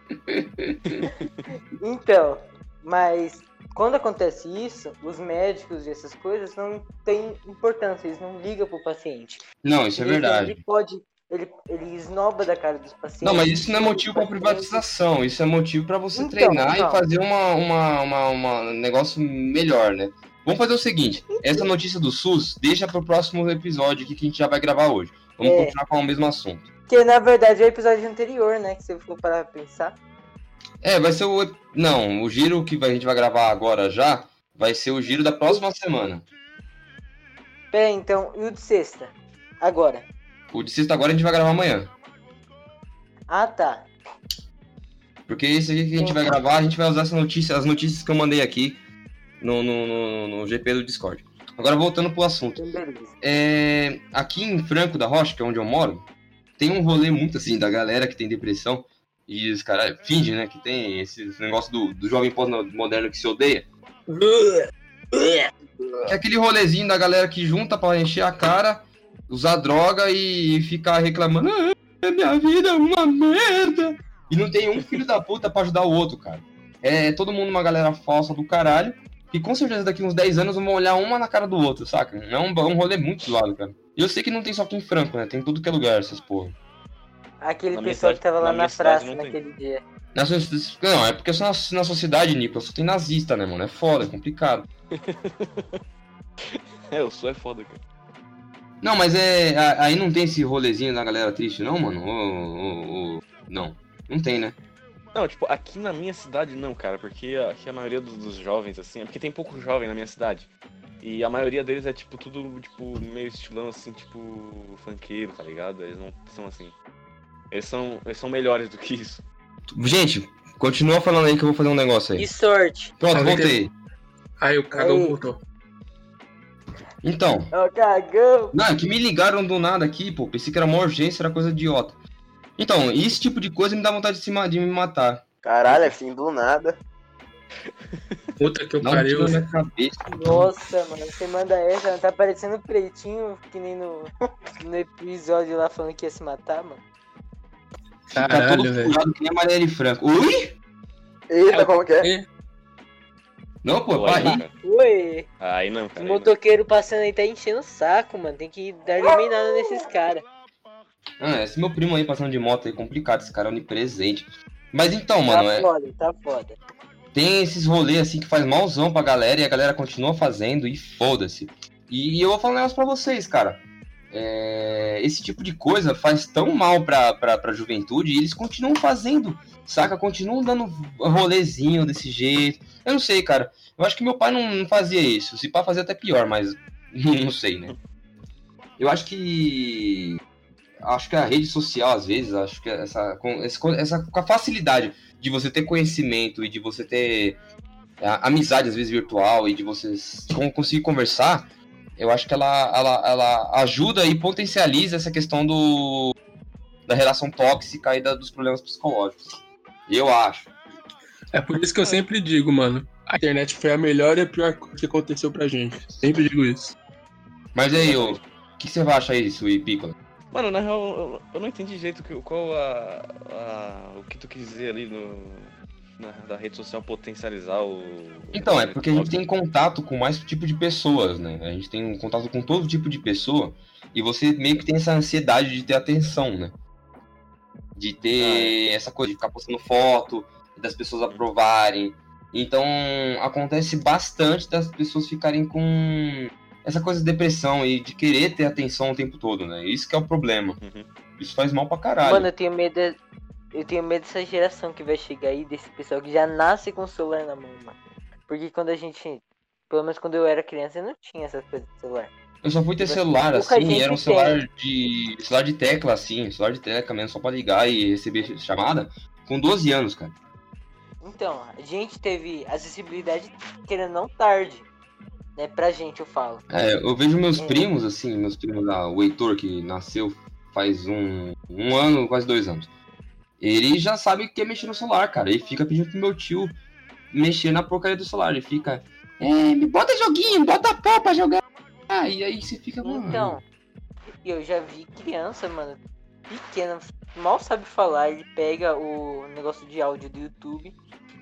Então, mas quando acontece isso, os médicos e essas coisas não têm importância, eles não ligam pro paciente. Não, isso é verdade. Ele pode. Ele, ele esnoba da cara dos pacientes. Não, mas isso não é motivo pra privatização, isso é motivo pra você Então, treinar então. e fazer uma, uma, uma, uma- um negócio melhor, né? Vamos fazer o seguinte, essa notícia do SUS deixa pro próximo episódio aqui que a gente já vai gravar hoje. Vamos É. continuar com o mesmo assunto. Que na verdade é o episódio anterior, né? Que você for parar pra pensar. É, vai ser o. Não, o giro que a gente vai gravar agora já vai ser o giro da próxima semana. Pera então, e o de sexta? Agora. O de sexta agora a gente vai gravar amanhã. Ah, tá. Porque esse aqui que a gente vai gravar, a gente vai usar essa notícia, as notícias que eu mandei aqui no, no, no, no GP do Discord. Agora voltando pro assunto. Então. É, aqui em Franco da Rocha, que é onde eu moro, tem um rolê muito assim da galera que tem depressão. E os caras fingem, né? Que tem esse negócio do, do jovem pós-moderno que se odeia. Que é aquele rolezinho da galera que junta pra encher a cara, usar droga e ficar reclamando. Ah, minha vida é uma merda. E não tem um filho da puta pra ajudar o outro, cara. É todo mundo uma galera falsa do caralho. E com certeza daqui uns 10 anos vão olhar uma na cara do outro, saca? É um, é um rolê muito zoado, cara. E eu sei que não tem só aqui em Franco, né? Tem em tudo que é lugar essas porra. Aquele Na pessoal cidade- que tava lá na na, praça não tem. naquele dia. Na so- Não, é porque só na, na sociedade, Nicolas, só tem nazista, né, mano? É foda, é complicado. É, o Sul é foda, cara. Não, mas é. Aí não tem esse rolezinho da galera triste, não, mano? Ô, ô, ô, Não. Não tem, né? Não, tipo, aqui na minha cidade não, cara, porque aqui a maioria dos, dos jovens, assim, é porque tem pouco jovem na minha cidade. E a maioria deles é, tipo, tudo, tipo, meio estilão, assim, tipo, funkeiro, tá ligado? Eles não são assim. Eles são, eles são melhores do que isso. Gente, continua falando aí que eu vou fazer um negócio aí. E sorte. Pronto, voltei. Aí o cagão voltou. Então, Ó, cagão. não, é que me ligaram do nada aqui, pô. Pensei que era uma urgência, era coisa idiota. Então, esse tipo de coisa me dá vontade de, se ma- de me matar. Caralho, assim, do nada. Puta que eu um pariu. na minha cabeça. Nossa, mano, você manda essa, tá parecendo pretinho, que nem no, no episódio lá falando que ia se matar, mano. Caralho, todo velho. furado que nem a Marielle Franco. Ui? Eita, como que é? Não, pô, Pô, pra aí não, rir. cara. Oi, Aí não, o cara. não. motoqueiro passando aí tá enchendo o saco, mano. Tem que dar eliminada nesses caras. Ah, esse meu primo aí passando de moto aí, complicado. Esse cara é onipresente. Mas então, Tá mano, é, foda, tá foda. tem esses rolês assim que faz malzão pra galera e a galera continua fazendo e foda-se. E, eu vou falar um negócio pra vocês, cara. É, esse tipo de coisa faz tão mal pra, pra, pra juventude e eles continuam fazendo, saca? Continuam dando rolezinho desse jeito. Eu não sei, cara. Eu acho que meu pai não, não fazia isso. Se pá, fazia até pior, mas não sei, né? Eu acho que. Acho que a rede social, às vezes, acho que essa, com, essa com a facilidade de você ter conhecimento e de você ter a- amizade, às vezes, virtual e de você conseguir conversar, eu acho que ela, ela, ela ajuda e potencializa essa questão do da relação tóxica e da- dos problemas psicológicos. Eu acho. É por isso que eu sempre digo, mano. A internet foi a melhor e a pior coisa que aconteceu pra gente. Sempre digo isso. Mas aí, o que você vai achar isso, Pícola? Mano, na real, eu, eu não entendi direito que- qual a, a- o que tu quis dizer ali no, na, da rede social potencializar o. Então, é porque a gente tem contato com mais tipo de pessoas, né? A gente tem um contato com todo tipo de pessoa e você meio que tem essa ansiedade de ter atenção, né? De ter essa coisa de ficar postando foto, das pessoas aprovarem. Então, acontece bastante das pessoas ficarem com essa coisa de depressão e de querer ter atenção o tempo todo, né? Isso que é o problema. Uhum. Isso faz mal pra caralho. Mano, eu tenho medo. Eu tenho medo dessa geração que vai chegar aí, desse pessoal que já nasce com o celular na mão, mano. Porque quando a gente. Pelo menos quando eu era criança, eu não tinha essas coisas de celular. Eu só fui ter Tipo, celular pouca assim, era um tem. celular de. celular de tecla, assim, celular de tecla mesmo, só pra ligar e receber chamada, com 12 anos, cara. Então, a gente teve acessibilidade, querendo não tarde. Né, pra gente eu falo. É, eu vejo meus É. primos, assim, meus primos lá, o Heitor, que nasceu faz um, um ano, quase dois anos. Ele já sabe o que é mexer no celular, cara. Ele fica pedindo pro meu tio mexer na porcaria do celular. Ele fica, é, me bota joguinho, bota pau pra jogar. Ah, e aí você fica, mano. Então, eu já vi criança, mano, pequena, mal sabe falar, ele pega o negócio de áudio do YouTube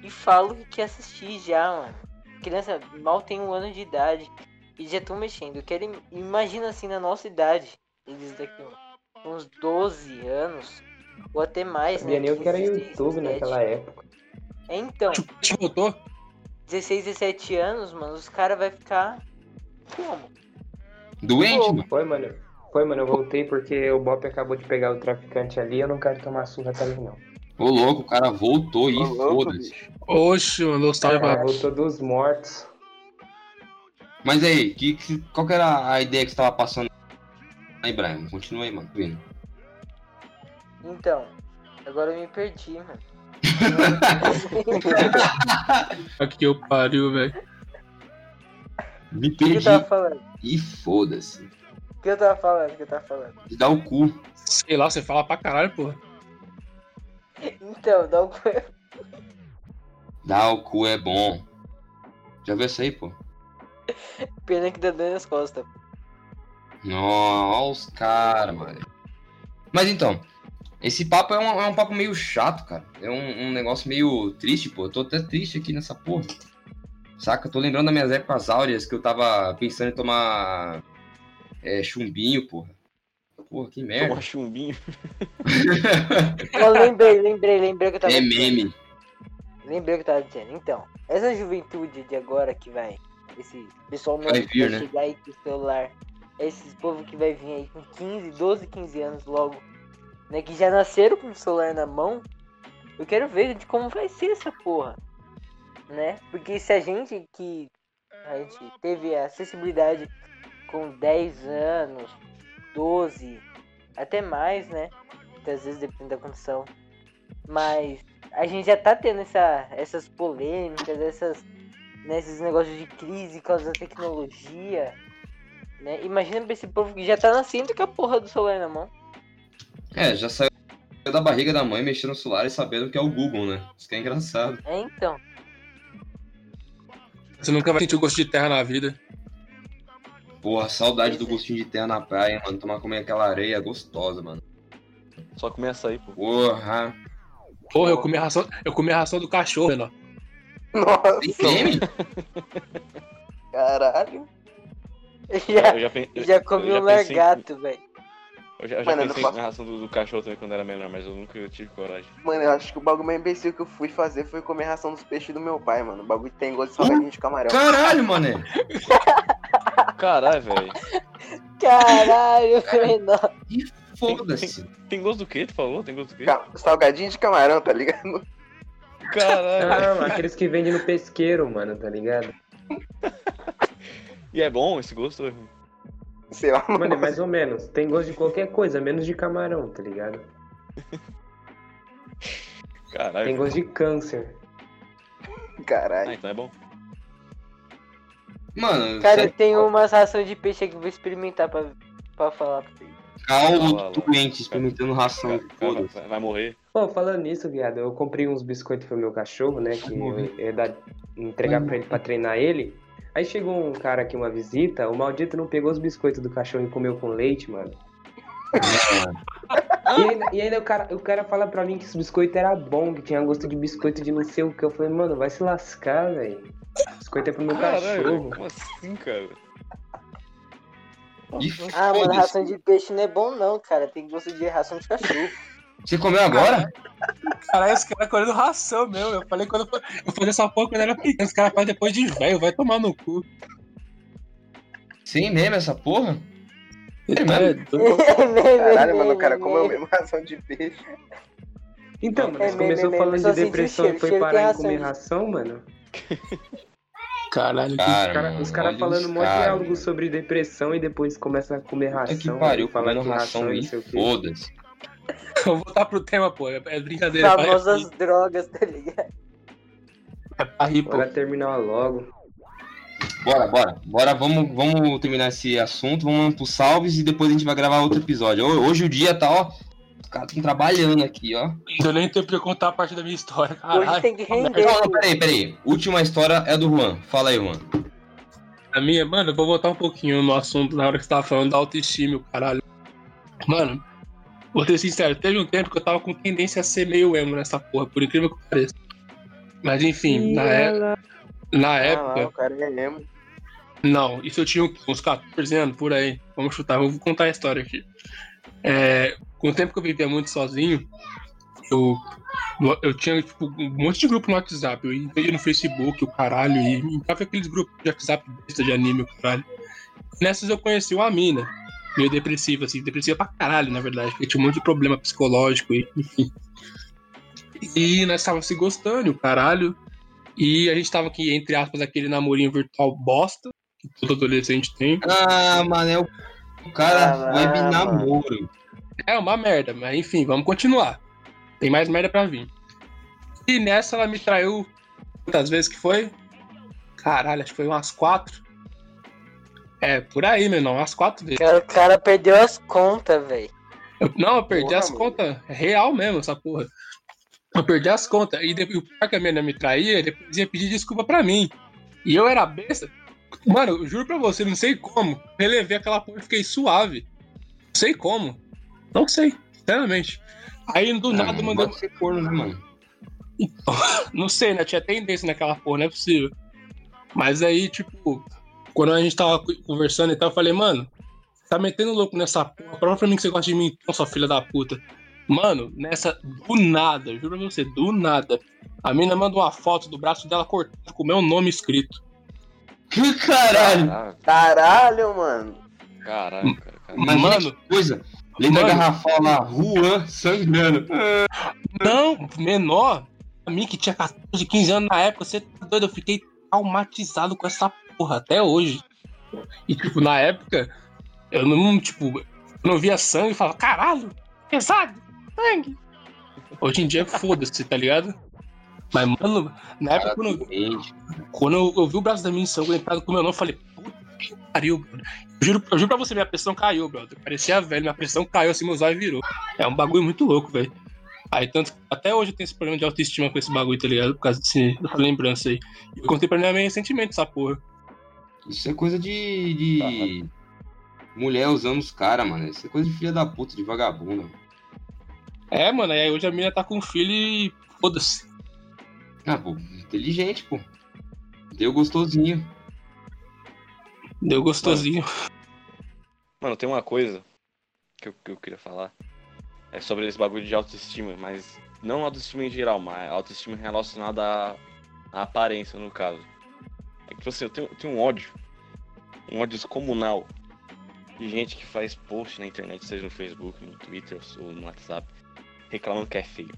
e fala o que quer assistir já, mano. Criança mal tem um ano de idade e já estão mexendo. Eu quero, im- imagina assim, na nossa idade, eles daqui uns 12 anos, ou até mais, né? nem o que era 16, YouTube 17. naquela época. É, Então, Te voltou? 16, 17 anos, mano, os caras vai ficar como? Doente, mano. Foi, mano. Foi, mano, eu voltei porque o Bop acabou de pegar o traficante ali eu não quero tomar surra também, não. Ô louco, o cara voltou e foda-se. Oxe, mano, eu O cara pra... voltou dos mortos. Mas aí, que, que- qual que era a ideia que você tava passando aí, Brian? Continua aí, mano. Vindo. Então, agora eu me perdi, mano. Aqui eu pariu, velho. Me O que eu perdi tava falando? e foda-se. O que eu tava falando? O que eu tava falando? De dar o cu. Sei lá, você fala pra caralho, porra. Então, dá um. Dar o cu é bom. Já viu isso aí, pô? Pena que tá dando nas costas. Nossa, os caras, mano. Mas então, esse papo é um, é um papo meio chato, cara. É um, um negócio meio triste, pô. Eu tô até triste aqui nessa porra. Saca? Eu tô lembrando das minhas épocas áureas que eu tava pensando em tomar é, chumbinho, porra. Porra, que merda. Tomar chumbinho. Eu lembrei, lembrei, lembrei o que eu tava É meme. Lembrei o que eu tava dizendo. Então, essa juventude de agora que vai. Esse pessoal novo Vai que vir, vai né? chegar aí com o celular. Esses povo que vai vir aí com 15, 12, 15 anos logo. Né? Que já nasceram com o celular na mão. Eu quero ver de como vai ser essa porra. Né? Porque se a gente que. A gente teve a acessibilidade com 10 anos, 12, até mais, né? Muitas vezes depende da condição. Mas a gente já tá tendo essa, essas polêmicas, essas, né, esses negócios de crise por causa da tecnologia. Né? Imagina pra esse povo que já tá nascendo com a porra do celular na mão. É, já saiu da barriga da mãe mexendo no celular e sabendo que é o Google, né? Isso que é engraçado. É então. Você nunca vai sentir o gosto de terra na vida. Porra, saudade do gostinho de terra na praia, mano. Tomar comer aquela areia gostosa, mano. Só comer açaí, pô. Porra. Porra, eu comi a ração, eu comi a ração do cachorro, menor. Nossa, Tem creme? caralho. Já, Eu já, pen- eu- já eu comi já um em- largato, velho. Eu já, eu já Mano, eu pensei faço- na ração do, do cachorro também quando era menor, mas eu nunca tive coragem. Mano, eu acho que o bagulho mais imbecil que eu fui fazer foi comer ração dos peixes do meu pai, mano. O bagulho tem gosto de salgadinho de camarão. Caralho, mané. Caralho, velho. Caralho, menor. Foda-se. Tem gosto do quê? Tu falou? Tem gosto do quê? Ca- Salgadinho de camarão, tá ligado? Caralho. Não, aqueles que vendem no pesqueiro, mano, tá ligado? E é bom esse gosto? é? Sei lá, Mano, é mais ou menos. Tem gosto de qualquer coisa, menos de camarão, tá ligado? Tem Caralho. gosto de câncer. Ah, Caralho. então é bom. Mano, Cara, eu sério, tenho umas rações de peixe aqui que eu vou experimentar pra, pra falar pra vocês. calma, doente, experimentando ração. Cara, Foda-se. vai, vai morrer. Pô, falando nisso, viado, eu comprei uns biscoitos pro meu cachorro, né? Que eu ia dar, entregar pra ele pra treinar ele. Aí chegou um cara aqui, uma visita, o maldito não pegou os biscoitos do cachorro e comeu com leite, mano. E ainda, e ainda o, cara, o cara fala pra mim que esse biscoito era bom, que tinha gosto de biscoito de não sei o que. Eu falei, mano, vai se lascar, velho. Biscoito é pro meu Caralho, cachorro. como assim, cara? Ah, mano, ração de peixe não é bom não, cara. Tem gosto de ração de cachorro. Você comeu agora? Caralho, esse cara comendo ração mesmo. Eu falei quando eu, fazia essa porra quando era pequeno. Os caras fazem depois de velho, vai tomar no cu. Sim mesmo, essa porra? Sério É, mesmo? Caralho, mano, o cara comeu mesmo ração de peixe. Então, mano, É, você me- começou me- falando de depressão e foi parar em ração comer ração, mano? Caralho, que Cara, Cara- mano, os caras falando um monte de algo mano. sobre depressão e depois começa a comer ração. Puta que pariu, falar comendo que ração e aí, não sei o quê. foda-se. vou voltar pro tema, pô. É é brincadeira. Famosas drogas, tá ligado? É pra rir, pô. Bora terminar logo. Bora, bora. Bora, vamos, vamos terminar esse assunto, vamos pros salves e depois a gente vai gravar outro episódio. Ho- Hoje o dia tá, ó. Os caras estão trabalhando aqui, ó. Eu nem tenho pra contar a parte da minha história. Hoje Caralho. tem que render. Não, não, peraí, peraí. Última história é do Juan. Fala aí, Juan. A minha, mano, eu vou voltar um pouquinho no assunto na hora que você tava falando da autoestima, e o caralho. Mano, vou ser sincero, teve um tempo que eu tava com tendência a ser meio emo nessa porra, por incrível que pareça. Mas enfim, na, é- na Ah, época. o cara é mesmo. Não, isso eu tinha uns 14 anos, por aí. Vamos chutar, vou contar a história aqui. É, com o tempo que eu vivia muito sozinho, eu, eu tinha tipo, um monte de grupo no WhatsApp. Eu ia no Facebook, o caralho, e entrava aqueles grupos de WhatsApp besta de anime, o caralho. Nessas eu conheci uma mina, meio depressiva, assim, depressiva pra caralho, na verdade, porque tinha um monte de problema psicológico, e, enfim. E nós tava se gostando, o caralho. E a gente tava aqui, entre aspas, aquele namorinho virtual bosta que todo adolescente tem. Ah, mano, é o, o cara Ah, web namoro. É uma merda, mas enfim, vamos continuar. Tem mais merda pra vir. E nessa ela me traiu. Quantas vezes que foi? Caralho, acho que foi umas quatro. É, por aí, meu irmão, umas quatro vezes. Cara, o cara perdeu as contas, velho. Não, eu perdi Porra, as contas. É real mesmo essa porra. Eu perdi as contas. E depois, o pior que a menina me traía, depois ia pedir desculpa pra mim. E eu era besta. Mano, eu juro pra você, não sei como. Relevei aquela porra e fiquei suave. Não sei como. Não sei, sinceramente. Aí do nada mandou. ser corno, né, mano? Não sei, né? Tinha tendência naquela porra, não é possível. Mas aí, tipo, quando a gente tava co- conversando e tal, eu falei, mano, tá metendo louco nessa porra. Prova pra mim que você gosta de mim, então, sua filha da puta. Mano, nessa. Do nada, juro pra você, do nada. A mina manda uma foto do braço dela cortado com o meu nome escrito. Caralho. Caralho, Caralho, mano. caralho, cara. caralho. Imagina Mano. que coisa. Lembra Mano. a garrafal lá, Juan sangrando. Não, menor. A mim que tinha 14, 15 anos na época, você tá doido? Eu fiquei traumatizado com essa porra até hoje. E, tipo, na época, eu não, tipo, não via sangue e falava, caralho, pesado, sangue. Hoje em dia, foda-se, tá ligado? Mas, mano, na época, quando, eu- quando eu, eu vi o braço da minha ensanguentado com o meu nome, eu falei, puta que pariu, brother. Eu juro, eu juro pra você, minha pressão caiu, brother. Parecia velho, minha pressão caiu assim, meus olhos virou. É um bagulho muito louco, velho. Aí, tanto, até hoje eu tenho esse problema de autoestima com esse bagulho, tá ligado? Por causa desse, dessa lembrança aí. Eu contei pra minha mãe recentemente essa porra. Isso é coisa de. de... Mulher usando os caras, mano. Isso é coisa de filha da puta, de vagabundo. É, mano, aí hoje a menina tá com um filho e. Foda-se. Ah, pô, inteligente, pô. Deu gostosinho. Deu gostosinho. Mano, tem uma coisa que eu, que eu queria falar. É sobre esse bagulho de autoestima, mas não autoestima em geral, mas autoestima relacionada à, à aparência, no caso. É que, tipo assim, eu tenho, eu tenho um ódio. Um ódio descomunal de gente que faz post na internet, seja no Facebook, no Twitter ou no WhatsApp, reclamando que é feio.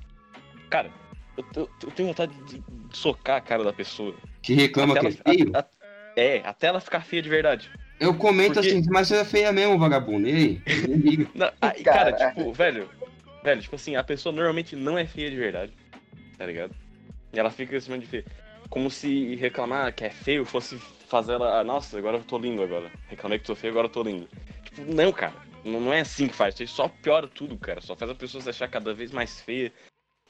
Cara, eu, eu- eu tenho vontade de socar a cara da pessoa. Que reclama Até que é ela- feio? a- a- é, até ela ficar feia de verdade. Eu comento Porque- assim, mas você é feia mesmo, vagabundo. E aí? Não, aí, cara, Caralho. tipo, velho, velho, tipo assim, a pessoa normalmente não é feia de verdade, tá ligado? E ela fica assim de feia. Como se reclamar que é feio fosse fazer ela, ah, nossa, agora eu tô lindo agora. Reclamei que tô feio, agora eu tô lindo. Tipo, não, cara. Não, não é assim que faz. Isso só piora tudo, cara. Só faz a pessoa se achar cada vez mais feia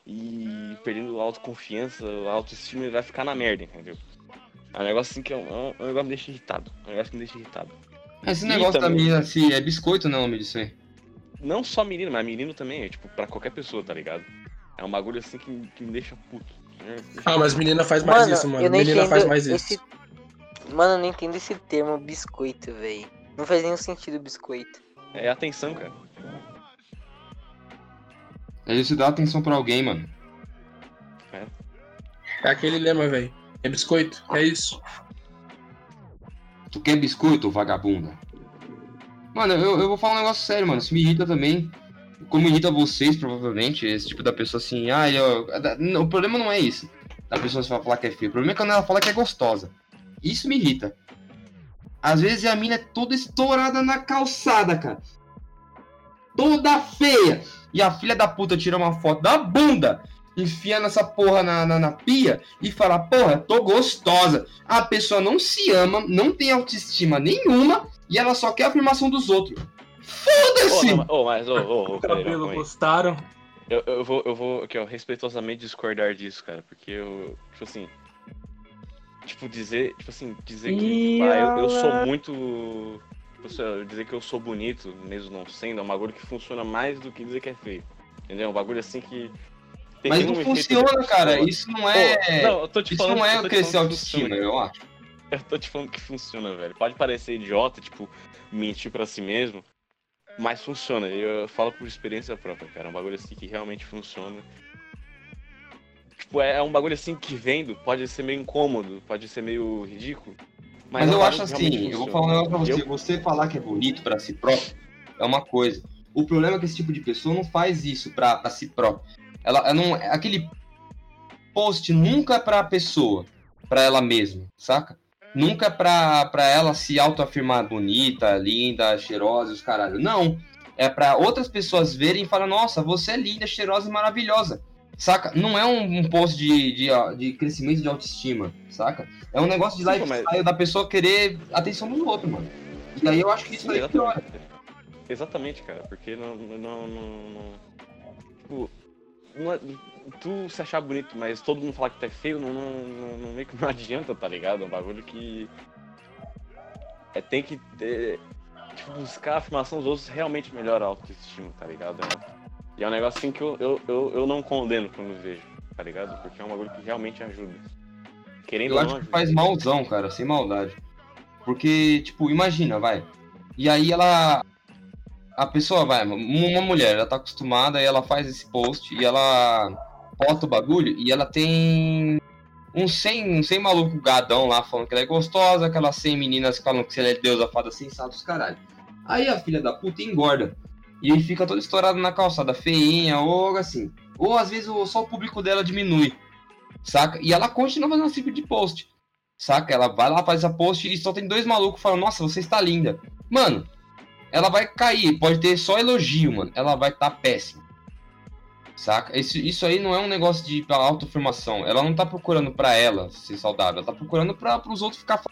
e perdendo a autoconfiança, a autoestima e vai ficar na merda, entendeu? É um negócio assim que é um, é um negócio que me deixa irritado. É um negócio que me deixa irritado. Esse E negócio da menina, assim, é biscoito não, me disse aí. Não só menino, mas menino também, é tipo, pra qualquer pessoa, tá ligado? É um bagulho assim que, que me deixa puto. né? Ah, mas menina faz mais isso, mano. eu não Menina faz mais isso. esse... Mano, eu não entendo esse termo biscoito, velho. Não faz nenhum sentido biscoito. É atenção, cara. É isso dá atenção pra alguém, mano. É aquele lema, velho. É biscoito, é isso. Tu quer biscoito, vagabunda? Mano, eu, eu vou falar um negócio sério, mano. Isso me irrita também. Como irrita vocês, provavelmente, esse tipo da pessoa assim, ah, eu... o problema não é isso. Da pessoa falar que é feio. O problema é quando ela fala que é gostosa. Isso me irrita. Às vezes a mina é toda estourada na calçada, cara. Toda feia. E a filha da puta tira uma foto da bunda, enfia nessa porra na, na, na pia e fala, porra, tô gostosa. A pessoa não se ama, não tem autoestima nenhuma e ela só quer a afirmação dos outros. Foda-se! ô, mas, ô, ô, ô, Cabelo gostaram. Eu, eu vou, eu vou aqui, ó, respeitosamente discordar disso, cara, porque eu, tipo assim, tipo, dizer, tipo assim, dizer que, ah, eu, eu sou muito, tipo assim, dizer que eu sou bonito, mesmo não sendo, é um bagulho que funciona mais do que dizer que é feio, entendeu? É um bagulho assim que... tem- Mas não um funciona, de cara. Isso não é. Pô, não, eu tô te isso falando, não eu é te crescer autoestima, eu acho. Eu tô te falando que funciona, velho. Pode parecer idiota, tipo, mentir pra si mesmo, mas funciona. Eu falo por experiência própria, cara. É um bagulho assim que realmente funciona. Tipo, é é um bagulho assim que vendo pode ser meio incômodo, pode ser meio ridículo. Mas, um eu acho assim, eu vou falar um negócio pra você. Eu- Você falar que é bonito pra si próprio é uma coisa. O problema é que esse tipo de pessoa não faz isso pra, pra si próprio. Ela, ela não. Aquele post nunca é pra pessoa, pra ela mesma, saca? Nunca é pra, pra ela se autoafirmar bonita, linda, cheirosa os caralho. Não. É pra outras pessoas verem e falar, nossa, você é linda, cheirosa e maravilhosa. Saca? Não é um, um post de, de, de crescimento de autoestima, saca? É um negócio de lifestyle mas- da pessoa querer atenção do outro, mano. E aí eu acho que isso aí piora. Exatamente. Exatamente, cara, porque não. não, não, não- tipo, não é- tu se achar bonito, mas todo mundo falar que tu é feio, não, não, não, não- meio que não adianta, tá ligado? É um bagulho que. É, tem que ter. Tipo, buscar a afirmação dos outros realmente melhora a autoestima, tá ligado? É- e é um negócio assim que eu, eu, eu, eu não condeno quando vejo, tá ligado? Porque é um bagulho que realmente ajuda. Querendo Eu acho que ajuda. faz malzão, cara, sem maldade. Porque, tipo, imagina, vai. E aí ela. A pessoa vai, uma mulher, ela tá acostumada e ela faz esse post e ela bota o bagulho e ela tem uns 100, uns 100 maluco gadão lá falando que ela é gostosa, aquelas 100 meninas que falam que ela é deusa, fada sensata, os caralho. Aí a filha da puta engorda. E aí fica toda estourada na calçada, feinha, ou assim. Ou às vezes só o público dela diminui, saca? E ela continua fazendo esse tipo de post, saca? Ela vai lá, faz essa post e só tem dois malucos falando, nossa, você está linda. Mano, ela vai cair, pode ter só elogio, mano. Ela vai estar tá péssima. Saca? Isso, isso aí não é um negócio de autoafirmação. Ela não tá procurando pra ela ser saudável, ela tá procurando pra, pros outros ficar. fa-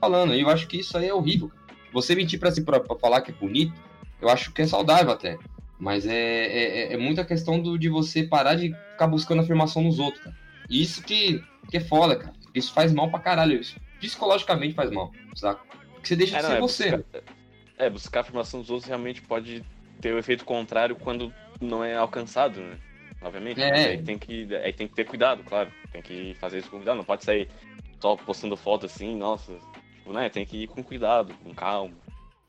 falando. E eu acho que isso aí é horrível. Você mentir pra si pra falar que é bonito, eu acho que é saudável até. Mas é, é, é muita questão do, de você parar de ficar buscando afirmação nos outros, cara. E isso que, que é foda, cara. Isso faz mal pra caralho. Isso psicologicamente faz mal, saca? Porque você deixa É, de não, ser é você. buscar- É, buscar a afirmação dos outros realmente pode ter o efeito contrário quando não é alcançado, né? Obviamente. É. Aí tem, que, aí tem que ter cuidado, claro. Tem que fazer isso com cuidado. Não pode sair só postando foto assim, nossa. Tipo, né? Tem que ir com cuidado, com calma.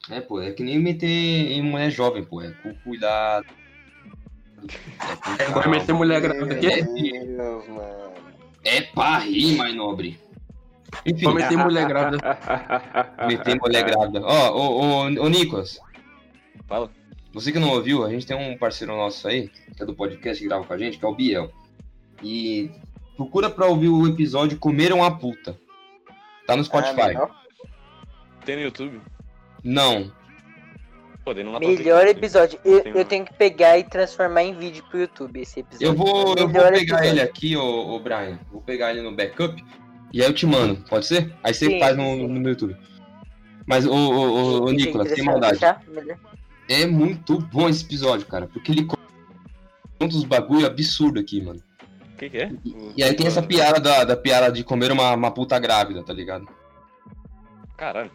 É, pô, é que nem meter em mulher jovem, pô. É com cuidado. É, com É meter mulher grávida aqui. É, Deus, mano. é pra rir, mais nobre. Enfim, Vou meter mulher grávida. meter mulher grávida. Ó, ô, ô, ô, Nicolas, Fala. você que não ouviu, a gente tem um parceiro nosso aí, que é do podcast que grava com a gente, que é o Biel. E procura pra ouvir o episódio Comeram a Puta. Tá no Spotify. Tem no YouTube? Não, Pô, não Melhor tudo. episódio. Eu, eu tenho que pegar e transformar em vídeo pro YouTube esse episódio. eu vou, eu vou pegar episódio. ele aqui, ô, ô Brian. Vou pegar ele no backup. E aí eu te mando, pode ser? Aí você Sim, faz no, sim. no YouTube. Mas, ô, ô, ô, ô Tem que Nicolas, sem maldade. É muito bom esse episódio, cara. Porque ele conta uns bagulho absurdo aqui, mano. O que, que é? E aí tem essa piada da, da piada de comer uma, uma puta grávida, tá ligado? Caralho.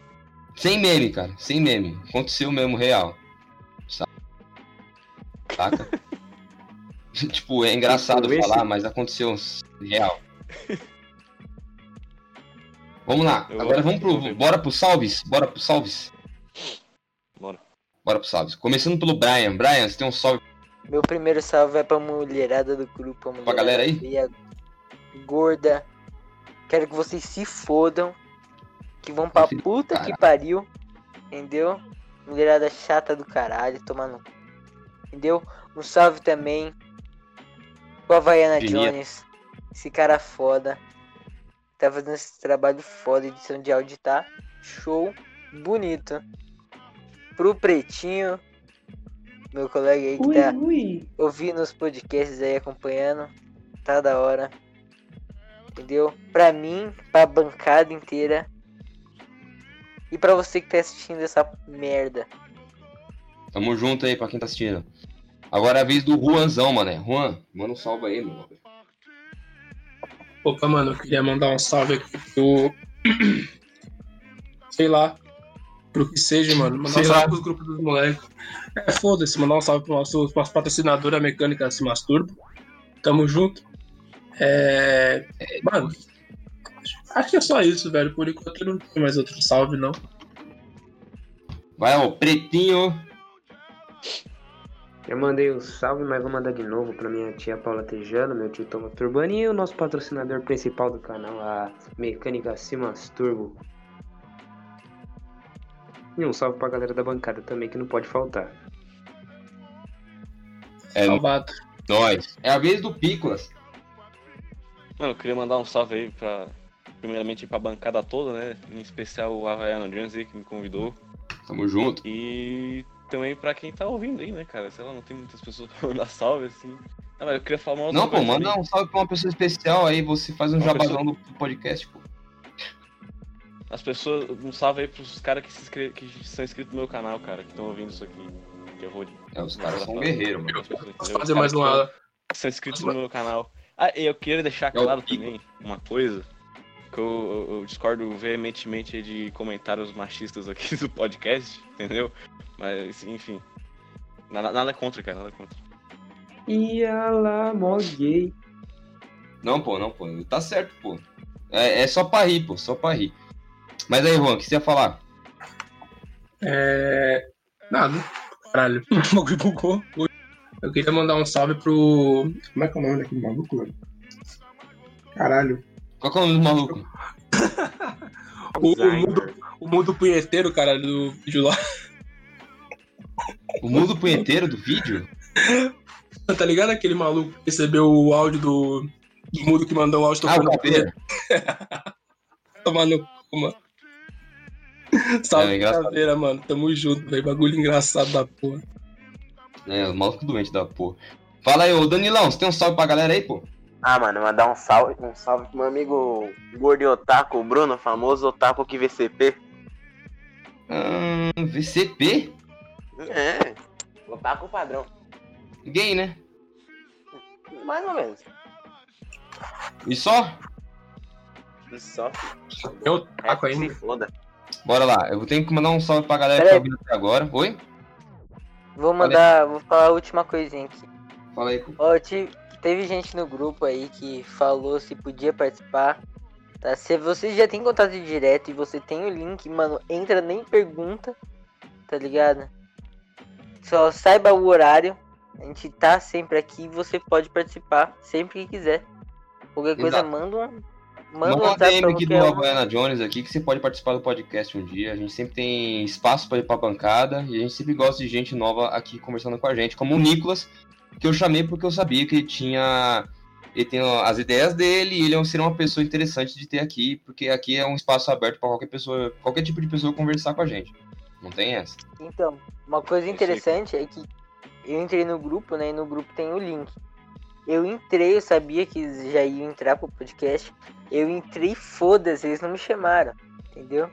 Sem meme, cara. Sem meme. Aconteceu mesmo, real. Sa- Saca? tipo, é engraçado Tipo, esse- falar, mas aconteceu real. Vamos lá. Eu Agora vamos pro. ver. Bora pro salves? Bora pro salves? Bora. Bora pro salves. Começando pelo Brian. Brian, você tem um salve Meu primeiro salve é pra mulherada do grupo. A mulherada galera aí? gorda. Quero que vocês se fodam. Que vão pra do puta que caralho. pariu. Entendeu? Mulherada chata do caralho, tomando. Entendeu? Um salve também pro Havaiana. Jones. Esse cara foda. Tá fazendo esse trabalho foda. Edição de áudio tá show. Bonito. Pro Pretinho. Meu colega aí que Ui, tá ui. ouvindo os podcasts aí, acompanhando. Tá da hora. Entendeu? Pra mim, pra bancada inteira. E pra você que tá assistindo essa merda. Tamo junto aí pra quem tá assistindo. Agora é a vez do Juanzão, mané. Juan, manda um salve aí, meu. Opa, mano, eu queria mandar um salve aqui pro. Sei lá. Pro que seja, mano. Mandar Sei um salve lá. pros grupos dos moleques. É, foda-se, mandar um salve pro nosso, pro nosso patrocinador, a mecânica Se Masturbo. Tamo junto. É. Mano. Acho que é só isso, velho. Por enquanto não tem mais outro salve, não. Vai, ó, Pretinho. Eu mandei um salve, mas vou mandar de novo pra minha tia Paula Tejano, meu tio Thomas Turbani e o nosso patrocinador principal do canal, a Mecânica Simas Turbo. E um salve pra galera da bancada também, que não pode faltar. É Salvado. nóis. É a vez do Picolas. Mano, eu queria mandar um salve aí pra. Primeiramente pra bancada toda, né? Em especial o Havaiano Jones aí que me convidou. Tamo junto. E também pra quem tá ouvindo aí, né, cara? Sei lá, não tem muitas pessoas pra mandar salve assim. Não, mas eu queria falar uma outra Não, pô, manda um salve pra uma pessoa especial aí, você faz um Uma jabazão do podcast, pô. As pessoas. Um salve aí pros caras que, se inscre... que são inscritos no meu canal, cara, que estão ouvindo isso aqui. Que eu vou. É, os caras são guerreiros, mano. Posso fazer mais uma. que são inscritos no meu canal. Ah, e eu queria deixar É claro também uma coisa. Que eu, eu- eu discordo veementemente de comentários machistas aqui do podcast, entendeu? Mas, enfim. Nada, nada contra, cara, nada contra. Ia lá, mó gay. Não, pô, não, pô. Tá certo, pô. É, é só pra rir, pô, só pra rir. Mas aí, Juan, o que você ia falar? É. Nada. Caralho. O bagulho bugou. Eu queria mandar um salve pro. Como é que é o nome daquele maluco, mano? Caralho. Qual que é o nome do maluco? O, o, mundo, o mundo punheteiro, cara, do vídeo lá. O mundo punheteiro do vídeo? Tá ligado aquele maluco que recebeu o áudio do, do mundo que mandou o áudio Ah, o tocando Caveira. Tomar no cu, mano. Salve, É, caveira, mano. Tamo junto, velho. Bagulho engraçado da porra. É, o maluco doente da porra. Fala aí, ô Danilão, você tem um salve pra galera aí, pô? Ah, mano, mandar um salve, um salve pro meu amigo Gordo e Otaku, o Bruno, famoso Otaku que VCP. Hum, VCP? É, Otaku padrão. Gay, né? Mais ou menos. E só? Só. Eu É, taco que se ainda. foda. Bora lá. Eu tenho que mandar um salve pra galera que Pera tá aí. ouvindo até agora. Oi? Vou mandar, vou falar a última coisinha aqui. Fala aí. Ó, te- teve gente no grupo aí que falou se podia participar. Tá? Se você já tem contato direto e você tem o link, mano, entra nem pergunta, tá ligado? Só saiba o horário. A gente tá sempre aqui e você pode participar sempre que quiser. Qualquer coisa, Exato. manda um. Manda Manda um DM aqui do. Havaiana Jones aqui que você pode participar do podcast um dia. A gente sempre tem espaço pra ir pra bancada e a gente sempre gosta de gente nova aqui conversando com a gente, como o Nicolas, que eu chamei porque eu sabia que ele tinha. Ele tem as ideias dele e ele é um- seria uma pessoa interessante de ter aqui, porque aqui é um espaço aberto pra qualquer pessoa, qualquer tipo de pessoa conversar com a gente. Não tem essa. Então, uma coisa interessante é que eu entrei no grupo, né? E no grupo tem o link. Eu entrei, eu sabia que já ia entrar pro podcast. Eu entrei, foda-se, eles não me chamaram, entendeu?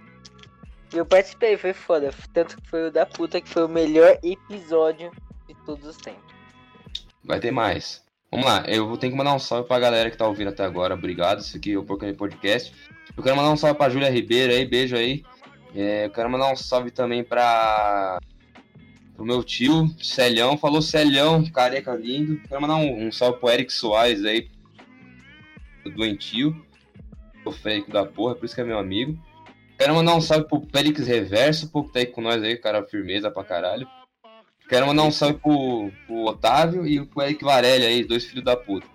E eu participei, foi foda. Tanto que foi o da puta que foi o melhor episódio de todos os tempos. Vai ter mais. Vamos lá, eu vou ter que mandar um salve pra galera que tá ouvindo até agora. Obrigado, isso aqui é o Porcaria Podcast. Eu quero mandar um salve pra Júlia Ribeiro aí, beijo aí. É, eu quero mandar um salve também pra. pro meu tio, Celhão. Falou Celhão, careca lindo. Quero mandar um, um salve pro Eric Soares aí, doentio. O fake da porra, por isso que é meu amigo. Quero mandar um salve pro Félix Reverso, pô, que tá aí com nós aí, cara, firmeza pra caralho. Quero mandar um salve pro, pro Otávio e pro Eric Varelli aí, dois filhos da puta.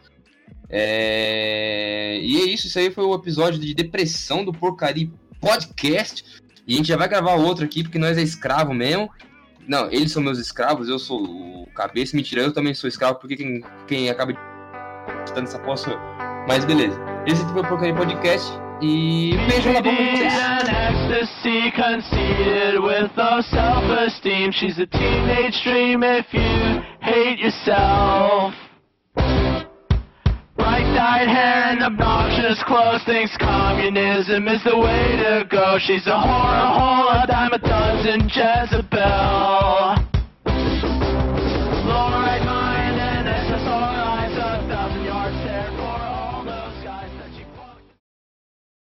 É... E é isso, isso aí foi o episódio de depressão do Porcaria Podcast. E a gente já vai gravar outro aqui, porque nós é escravo mesmo. Não, eles são meus escravos, eu sou o cabeça. Mentira, eu também sou escravo, porque quem, quem acaba editando essa eu. Mas beleza. Esse foi o Porcaria Podcast. Um beijo na boca de ecstasy conceited with no self-esteem. She's a teenage dream if you hate yourself. Bright dyed hair and obnoxious clothes thinks communism is the way to go. She's a horror hole, a dime a dozen Jezebel.